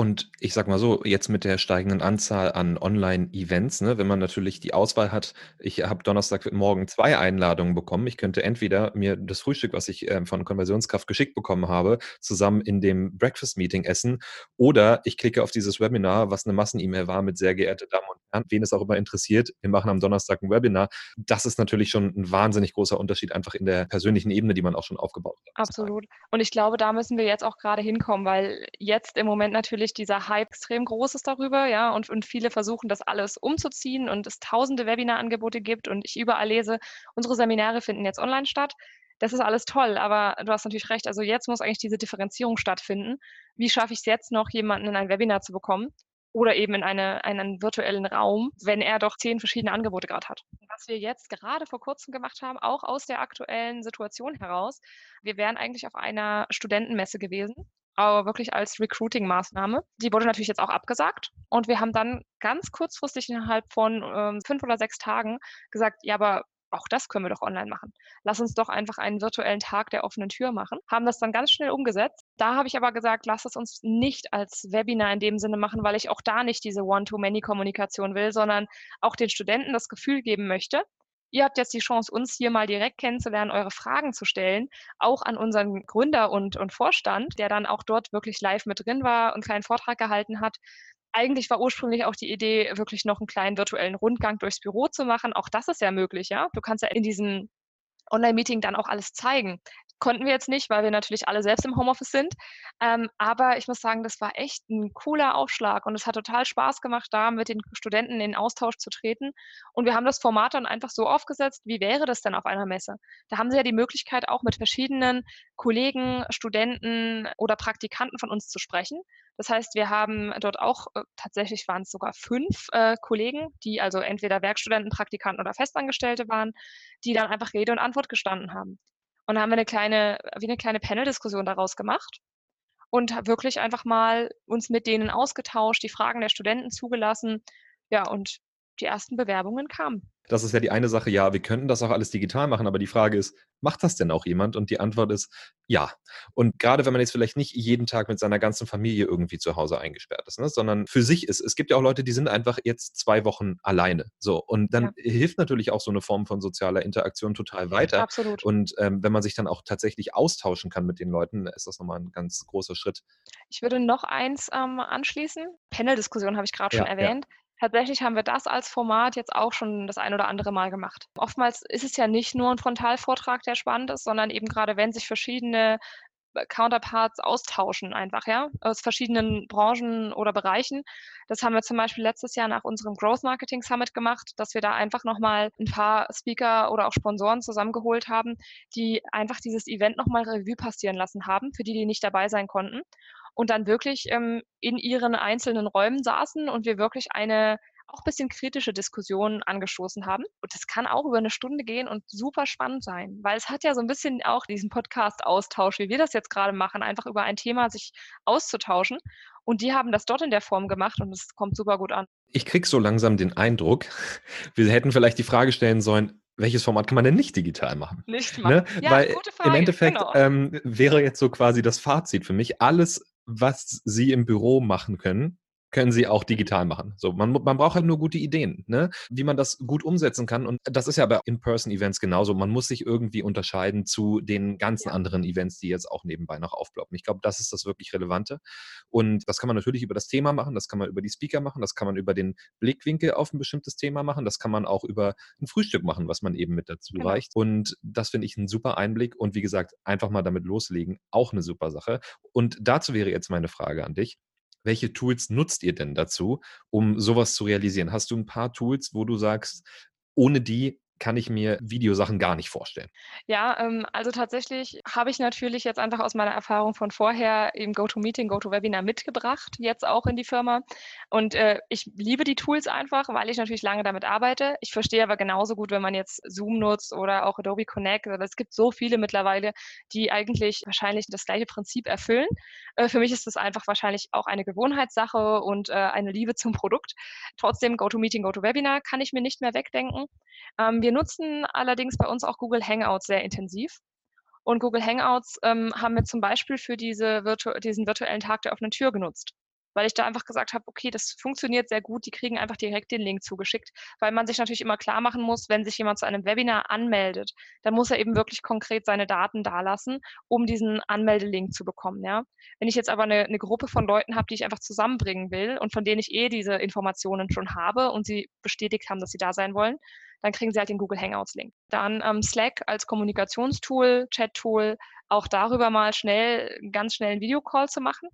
Und ich sag mal so, jetzt mit der steigenden Anzahl an Online-Events, ne, wenn man natürlich die Auswahl hat, ich habe Donnerstagmorgen zwei Einladungen bekommen. Ich könnte entweder mir das Frühstück, was ich äh, von Konversionskraft geschickt bekommen habe, zusammen in dem Breakfast-Meeting essen oder ich klicke auf dieses Webinar, was eine Massen-E-Mail war mit sehr geehrte Damen und Herren, wen es auch immer interessiert, wir machen am Donnerstag ein Webinar. Das ist natürlich schon ein wahnsinnig großer Unterschied einfach in der persönlichen Ebene, die man auch schon aufgebaut hat. Absolut. Und ich glaube, da müssen wir jetzt auch gerade hinkommen, weil jetzt im Moment natürlich dieser Hype extrem groß ist darüber, ja, und, und viele versuchen das alles umzuziehen und es tausende Webinarangebote gibt und ich überall lese, unsere Seminare finden jetzt online statt. Das ist alles toll, aber du hast natürlich recht. Also jetzt muss eigentlich diese Differenzierung stattfinden. Wie schaffe ich es jetzt noch, jemanden in ein Webinar zu bekommen? Oder eben in eine, einen virtuellen Raum, wenn er doch zehn verschiedene Angebote gerade hat. Was wir jetzt gerade vor kurzem gemacht haben, auch aus der aktuellen Situation heraus, wir wären eigentlich auf einer Studentenmesse gewesen aber wirklich als Recruiting-Maßnahme. Die wurde natürlich jetzt auch abgesagt. Und wir haben dann ganz kurzfristig innerhalb von ähm, fünf oder sechs Tagen gesagt, ja, aber auch das können wir doch online machen. Lass uns doch einfach einen virtuellen Tag der offenen Tür machen. Haben das dann ganz schnell umgesetzt. Da habe ich aber gesagt, lass es uns nicht als Webinar in dem Sinne machen, weil ich auch da nicht diese One-to-Many-Kommunikation will, sondern auch den Studenten das Gefühl geben möchte, Ihr habt jetzt die Chance, uns hier mal direkt kennenzulernen, eure Fragen zu stellen, auch an unseren Gründer und, und Vorstand, der dann auch dort wirklich live mit drin war und einen kleinen Vortrag gehalten hat. Eigentlich war ursprünglich auch die Idee, wirklich noch einen kleinen virtuellen Rundgang durchs Büro zu machen. Auch das ist ja möglich, ja. Du kannst ja in diesem Online-Meeting dann auch alles zeigen konnten wir jetzt nicht, weil wir natürlich alle selbst im Homeoffice sind. Ähm, aber ich muss sagen, das war echt ein cooler Aufschlag und es hat total Spaß gemacht, da mit den Studenten in Austausch zu treten. Und wir haben das Format dann einfach so aufgesetzt, wie wäre das denn auf einer Messe? Da haben sie ja die Möglichkeit, auch mit verschiedenen Kollegen, Studenten oder Praktikanten von uns zu sprechen. Das heißt, wir haben dort auch, äh, tatsächlich waren es sogar fünf äh, Kollegen, die also entweder Werkstudenten, Praktikanten oder Festangestellte waren, die dann einfach Rede und Antwort gestanden haben. Und da haben wir eine kleine, wie eine kleine Panel-Diskussion daraus gemacht und wirklich einfach mal uns mit denen ausgetauscht, die Fragen der Studenten zugelassen. Ja, und die ersten Bewerbungen kamen. Das ist ja die eine Sache, ja, wir könnten das auch alles digital machen, aber die Frage ist, macht das denn auch jemand? Und die Antwort ist ja. Und gerade wenn man jetzt vielleicht nicht jeden Tag mit seiner ganzen Familie irgendwie zu Hause eingesperrt ist, ne, sondern für sich ist. Es gibt ja auch Leute, die sind einfach jetzt zwei Wochen alleine. So. Und dann ja. hilft natürlich auch so eine Form von sozialer Interaktion total weiter. Absolut. Und ähm, wenn man sich dann auch tatsächlich austauschen kann mit den Leuten, ist das nochmal ein ganz großer Schritt. Ich würde noch eins ähm, anschließen. Panel-Diskussion habe ich gerade ja, schon erwähnt. Ja. Tatsächlich haben wir das als Format jetzt auch schon das ein oder andere Mal gemacht. Oftmals ist es ja nicht nur ein Frontalvortrag, der spannend ist, sondern eben gerade, wenn sich verschiedene äh, Counterparts austauschen einfach, ja, aus verschiedenen Branchen oder Bereichen. Das haben wir zum Beispiel letztes Jahr nach unserem Growth Marketing Summit gemacht, dass wir da einfach nochmal ein paar Speaker oder auch Sponsoren zusammengeholt haben, die einfach dieses Event nochmal Revue passieren lassen haben, für die, die nicht dabei sein konnten und dann wirklich ähm, in ihren einzelnen Räumen saßen und wir wirklich eine auch ein bisschen kritische Diskussion angestoßen haben. Und das kann auch über eine Stunde gehen und super spannend sein, weil es hat ja so ein bisschen auch diesen Podcast-Austausch, wie wir das jetzt gerade machen, einfach über ein Thema sich auszutauschen. Und die haben das dort in der Form gemacht und es kommt super gut an. Ich kriege so langsam den Eindruck, wir hätten vielleicht die Frage stellen sollen, welches Format kann man denn nicht digital machen? Nicht ne? machen. Ne? Ja, Weil im Endeffekt genau. ähm, wäre jetzt so quasi das Fazit für mich, alles, was Sie im Büro machen können, können sie auch digital machen. So, man, man braucht halt nur gute Ideen, ne? wie man das gut umsetzen kann. Und das ist ja bei In-Person-Events genauso. Man muss sich irgendwie unterscheiden zu den ganzen ja. anderen Events, die jetzt auch nebenbei noch aufploppen. Ich glaube, das ist das wirklich Relevante. Und das kann man natürlich über das Thema machen, das kann man über die Speaker machen, das kann man über den Blickwinkel auf ein bestimmtes Thema machen, das kann man auch über ein Frühstück machen, was man eben mit dazu genau. reicht. Und das finde ich ein super Einblick. Und wie gesagt, einfach mal damit loslegen, auch eine super Sache. Und dazu wäre jetzt meine Frage an dich welche Tools nutzt ihr denn dazu, um sowas zu realisieren? Hast du ein paar Tools, wo du sagst, ohne die kann ich mir Videosachen gar nicht vorstellen. Ja, ähm, also tatsächlich habe ich natürlich jetzt einfach aus meiner Erfahrung von vorher eben GoToMeeting, GoToWebinar mitgebracht, jetzt auch in die Firma. Und äh, ich liebe die Tools einfach, weil ich natürlich lange damit arbeite. Ich verstehe aber genauso gut, wenn man jetzt Zoom nutzt oder auch Adobe Connect. Also es gibt so viele mittlerweile, die eigentlich wahrscheinlich das gleiche Prinzip erfüllen. Äh, für mich ist das einfach wahrscheinlich auch eine Gewohnheitssache und äh, eine Liebe zum Produkt. Trotzdem GoToMeeting, GoToWebinar kann ich mir nicht mehr wegdenken. Ähm, wir nutzen allerdings bei uns auch Google Hangouts sehr intensiv. Und Google Hangouts ähm, haben wir zum Beispiel für diese virtu diesen virtuellen Tag der offenen Tür genutzt weil ich da einfach gesagt habe, okay, das funktioniert sehr gut, die kriegen einfach direkt den Link zugeschickt, weil man sich natürlich immer klar machen muss, wenn sich jemand zu einem Webinar anmeldet, dann muss er eben wirklich konkret seine Daten dalassen, um diesen Anmeldelink zu bekommen. Ja? Wenn ich jetzt aber eine, eine Gruppe von Leuten habe, die ich einfach zusammenbringen will und von denen ich eh diese Informationen schon habe und sie bestätigt haben, dass sie da sein wollen, dann kriegen sie halt den Google Hangouts-Link. Dann ähm, Slack als Kommunikationstool, Chat-Tool, auch darüber mal schnell, ganz schnell einen Videocall zu machen.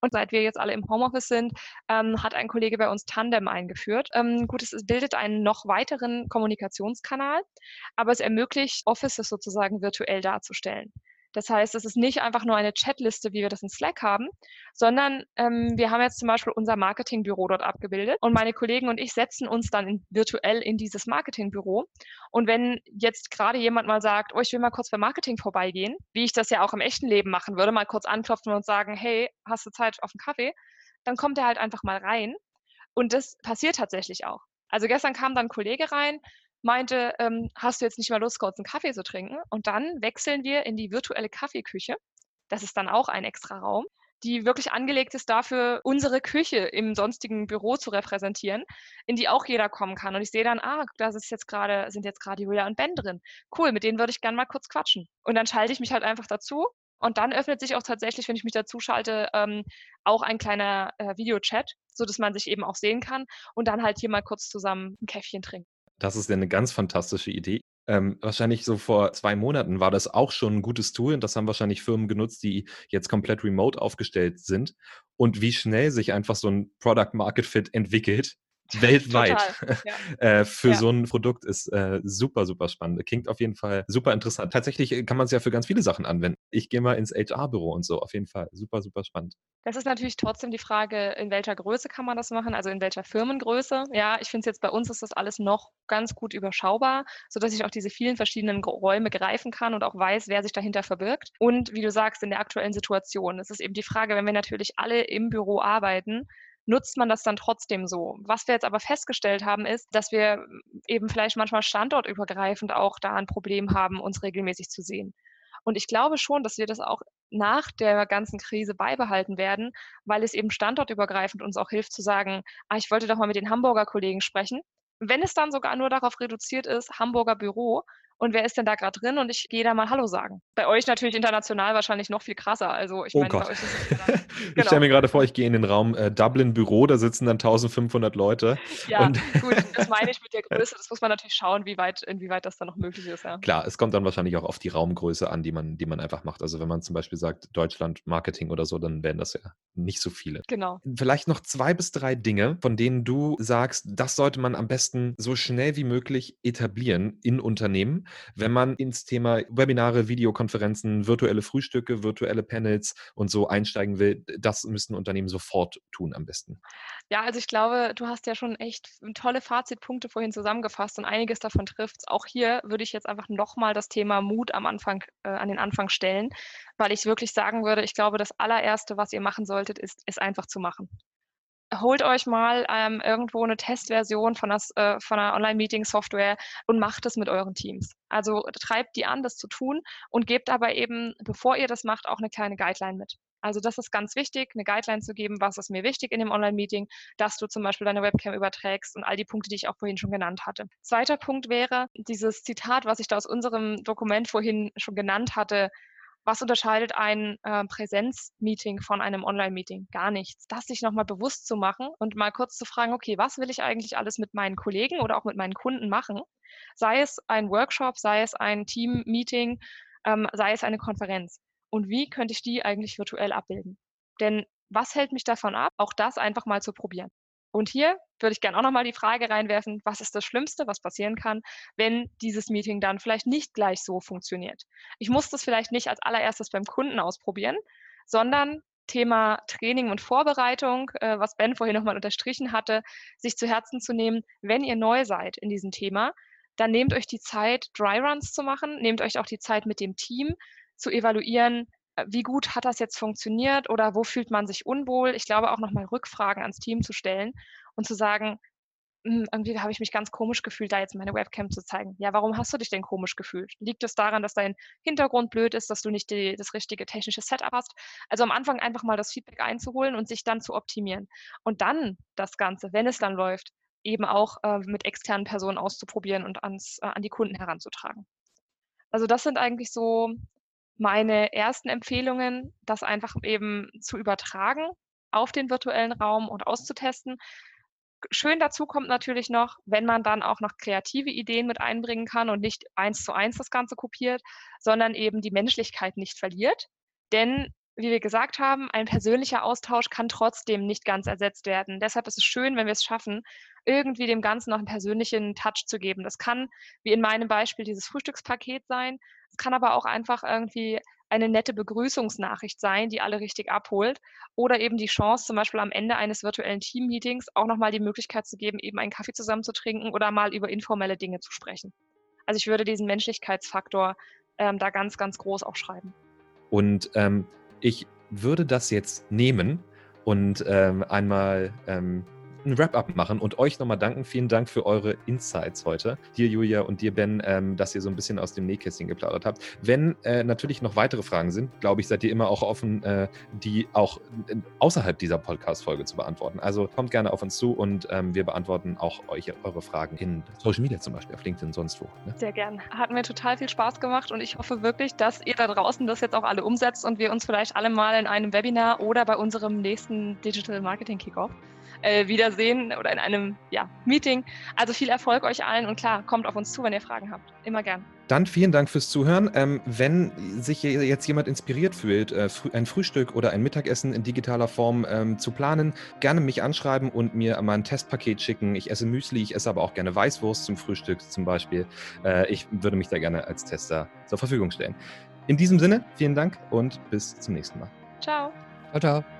Und seit wir jetzt alle im Homeoffice sind, ähm, hat ein Kollege bei uns Tandem eingeführt. Ähm, gut, es bildet einen noch weiteren Kommunikationskanal, aber es ermöglicht, Offices sozusagen virtuell darzustellen. Das heißt, es ist nicht einfach nur eine Chatliste, wie wir das in Slack haben, sondern ähm, wir haben jetzt zum Beispiel unser Marketingbüro dort abgebildet und meine Kollegen und ich setzen uns dann in, virtuell in dieses Marketingbüro. Und wenn jetzt gerade jemand mal sagt, oh, ich will mal kurz beim Marketing vorbeigehen, wie ich das ja auch im echten Leben machen würde, mal kurz anklopfen und sagen, hey, hast du Zeit auf einen Kaffee? Dann kommt er halt einfach mal rein. Und das passiert tatsächlich auch. Also gestern kam dann ein Kollege rein, meinte, ähm, hast du jetzt nicht mal Lust, kurz einen Kaffee zu trinken? Und dann wechseln wir in die virtuelle Kaffeeküche. Das ist dann auch ein extra Raum, die wirklich angelegt ist dafür, unsere Küche im sonstigen Büro zu repräsentieren, in die auch jeder kommen kann. Und ich sehe dann, ah, da ist jetzt gerade, sind jetzt gerade Julia und Ben drin. Cool, mit denen würde ich gerne mal kurz quatschen. Und dann schalte ich mich halt einfach dazu. Und dann öffnet sich auch tatsächlich, wenn ich mich dazu schalte, ähm, auch ein kleiner äh, Videochat, so dass man sich eben auch sehen kann und dann halt hier mal kurz zusammen ein Käffchen trinken. Das ist ja eine ganz fantastische Idee. Ähm, wahrscheinlich so vor zwei Monaten war das auch schon ein gutes Tool und das haben wahrscheinlich Firmen genutzt, die jetzt komplett remote aufgestellt sind. Und wie schnell sich einfach so ein Product Market Fit entwickelt, weltweit ja. äh, für ja. so ein Produkt ist äh, super, super spannend. Klingt auf jeden Fall super interessant. Tatsächlich äh, kann man es ja für ganz viele Sachen anwenden. Ich gehe mal ins HR-Büro und so, auf jeden Fall. Super, super spannend. Das ist natürlich trotzdem die Frage, in welcher Größe kann man das machen, also in welcher Firmengröße. Ja, ich finde es jetzt bei uns ist das alles noch ganz gut überschaubar, sodass ich auch diese vielen verschiedenen Räume greifen kann und auch weiß, wer sich dahinter verbirgt. Und wie du sagst, in der aktuellen Situation, es ist eben die Frage, wenn wir natürlich alle im Büro arbeiten, nutzt man das dann trotzdem so. Was wir jetzt aber festgestellt haben, ist, dass wir eben vielleicht manchmal standortübergreifend auch da ein Problem haben, uns regelmäßig zu sehen. Und ich glaube schon, dass wir das auch nach der ganzen Krise beibehalten werden, weil es eben standortübergreifend uns auch hilft zu sagen, ah, ich wollte doch mal mit den Hamburger Kollegen sprechen. Wenn es dann sogar nur darauf reduziert ist, Hamburger Büro, und wer ist denn da gerade drin und ich gehe da mal Hallo sagen. Bei euch natürlich international wahrscheinlich noch viel krasser. Also ich oh meine, Gott. bei euch ist es genau. Ich stelle mir gerade vor, ich gehe in den Raum äh, Dublin Büro, da sitzen dann 1500 Leute. Ja, und gut, das meine ich mit der Größe. Das muss man natürlich schauen, wie weit, inwieweit das dann noch möglich ist. Ja. Klar, es kommt dann wahrscheinlich auch auf die Raumgröße an, die man, die man einfach macht. Also wenn man zum Beispiel sagt Deutschland Marketing oder so, dann wären das ja nicht so viele. Genau. Vielleicht noch zwei bis drei Dinge, von denen du sagst, das sollte man am besten so schnell wie möglich etablieren in Unternehmen, wenn man in ins Thema Webinare, Videokonferenzen, virtuelle Frühstücke, virtuelle Panels und so einsteigen will, das müssten Unternehmen sofort tun am besten. Ja, also ich glaube, du hast ja schon echt tolle Fazitpunkte vorhin zusammengefasst und einiges davon trifft Auch hier würde ich jetzt einfach nochmal das Thema Mut am Anfang, äh, an den Anfang stellen, weil ich wirklich sagen würde, ich glaube, das allererste, was ihr machen solltet, ist, es einfach zu machen holt euch mal ähm, irgendwo eine Testversion von, das, äh, von einer Online-Meeting-Software und macht es mit euren Teams. Also treibt die an, das zu tun und gebt aber eben, bevor ihr das macht, auch eine kleine Guideline mit. Also das ist ganz wichtig, eine Guideline zu geben, was ist mir wichtig in dem Online-Meeting, dass du zum Beispiel deine Webcam überträgst und all die Punkte, die ich auch vorhin schon genannt hatte. Zweiter Punkt wäre dieses Zitat, was ich da aus unserem Dokument vorhin schon genannt hatte, was unterscheidet ein äh, Präsenzmeeting von einem Online-Meeting? Gar nichts. Das sich nochmal bewusst zu machen und mal kurz zu fragen, okay, was will ich eigentlich alles mit meinen Kollegen oder auch mit meinen Kunden machen? Sei es ein Workshop, sei es ein Team-Meeting, ähm, sei es eine Konferenz. Und wie könnte ich die eigentlich virtuell abbilden? Denn was hält mich davon ab, auch das einfach mal zu probieren? Und hier würde ich gerne auch nochmal die Frage reinwerfen, was ist das Schlimmste, was passieren kann, wenn dieses Meeting dann vielleicht nicht gleich so funktioniert. Ich muss das vielleicht nicht als allererstes beim Kunden ausprobieren, sondern Thema Training und Vorbereitung, äh, was Ben vorhin nochmal unterstrichen hatte, sich zu Herzen zu nehmen, wenn ihr neu seid in diesem Thema, dann nehmt euch die Zeit, Dryruns zu machen, nehmt euch auch die Zeit mit dem Team zu evaluieren, wie gut hat das jetzt funktioniert oder wo fühlt man sich unwohl? Ich glaube auch nochmal Rückfragen ans Team zu stellen und zu sagen, hm, irgendwie habe ich mich ganz komisch gefühlt, da jetzt meine Webcam zu zeigen. Ja, warum hast du dich denn komisch gefühlt? Liegt es daran, dass dein Hintergrund blöd ist, dass du nicht die, das richtige technische Setup hast? Also am Anfang einfach mal das Feedback einzuholen und sich dann zu optimieren. Und dann das Ganze, wenn es dann läuft, eben auch äh, mit externen Personen auszuprobieren und ans, äh, an die Kunden heranzutragen. Also das sind eigentlich so meine ersten Empfehlungen, das einfach eben zu übertragen auf den virtuellen Raum und auszutesten. Schön dazu kommt natürlich noch, wenn man dann auch noch kreative Ideen mit einbringen kann und nicht eins zu eins das Ganze kopiert, sondern eben die Menschlichkeit nicht verliert. Denn wie wir gesagt haben, ein persönlicher Austausch kann trotzdem nicht ganz ersetzt werden. Deshalb ist es schön, wenn wir es schaffen, irgendwie dem Ganzen noch einen persönlichen Touch zu geben. Das kann, wie in meinem Beispiel, dieses Frühstückspaket sein. Es kann aber auch einfach irgendwie eine nette Begrüßungsnachricht sein, die alle richtig abholt. Oder eben die Chance, zum Beispiel am Ende eines virtuellen Team-Meetings auch nochmal die Möglichkeit zu geben, eben einen Kaffee zusammen zu trinken oder mal über informelle Dinge zu sprechen. Also ich würde diesen Menschlichkeitsfaktor ähm, da ganz, ganz groß auch schreiben. Und ähm, ich würde das jetzt nehmen und ähm, einmal ähm, ein Wrap-up machen und euch nochmal danken. Vielen Dank für eure Insights heute. Dir, Julia, und dir, Ben, ähm, dass ihr so ein bisschen aus dem Nähkästchen geplaudert habt. Wenn äh, natürlich noch weitere Fragen sind, glaube ich, seid ihr immer auch offen, äh, die auch äh, außerhalb dieser Podcast-Folge zu beantworten. Also kommt gerne auf uns zu und ähm, wir beantworten auch euch eure Fragen in Social Media zum Beispiel, auf LinkedIn, sonst wo. Ne? Sehr gern. Hat mir total viel Spaß gemacht und ich hoffe wirklich, dass ihr da draußen das jetzt auch alle umsetzt und wir uns vielleicht alle mal in einem Webinar oder bei unserem nächsten Digital Marketing Kickoff äh, wiedersehen oder in einem ja, Meeting. Also viel Erfolg euch allen und klar, kommt auf uns zu, wenn ihr Fragen habt. Immer gern. Dann vielen Dank fürs Zuhören. Ähm, wenn sich jetzt jemand inspiriert fühlt, äh, ein Frühstück oder ein Mittagessen in digitaler Form ähm, zu planen, gerne mich anschreiben und mir mal ein Testpaket schicken. Ich esse Müsli, ich esse aber auch gerne Weißwurst zum Frühstück zum Beispiel. Äh, ich würde mich da gerne als Tester zur Verfügung stellen. In diesem Sinne, vielen Dank und bis zum nächsten Mal. Ciao. Ciao, ciao.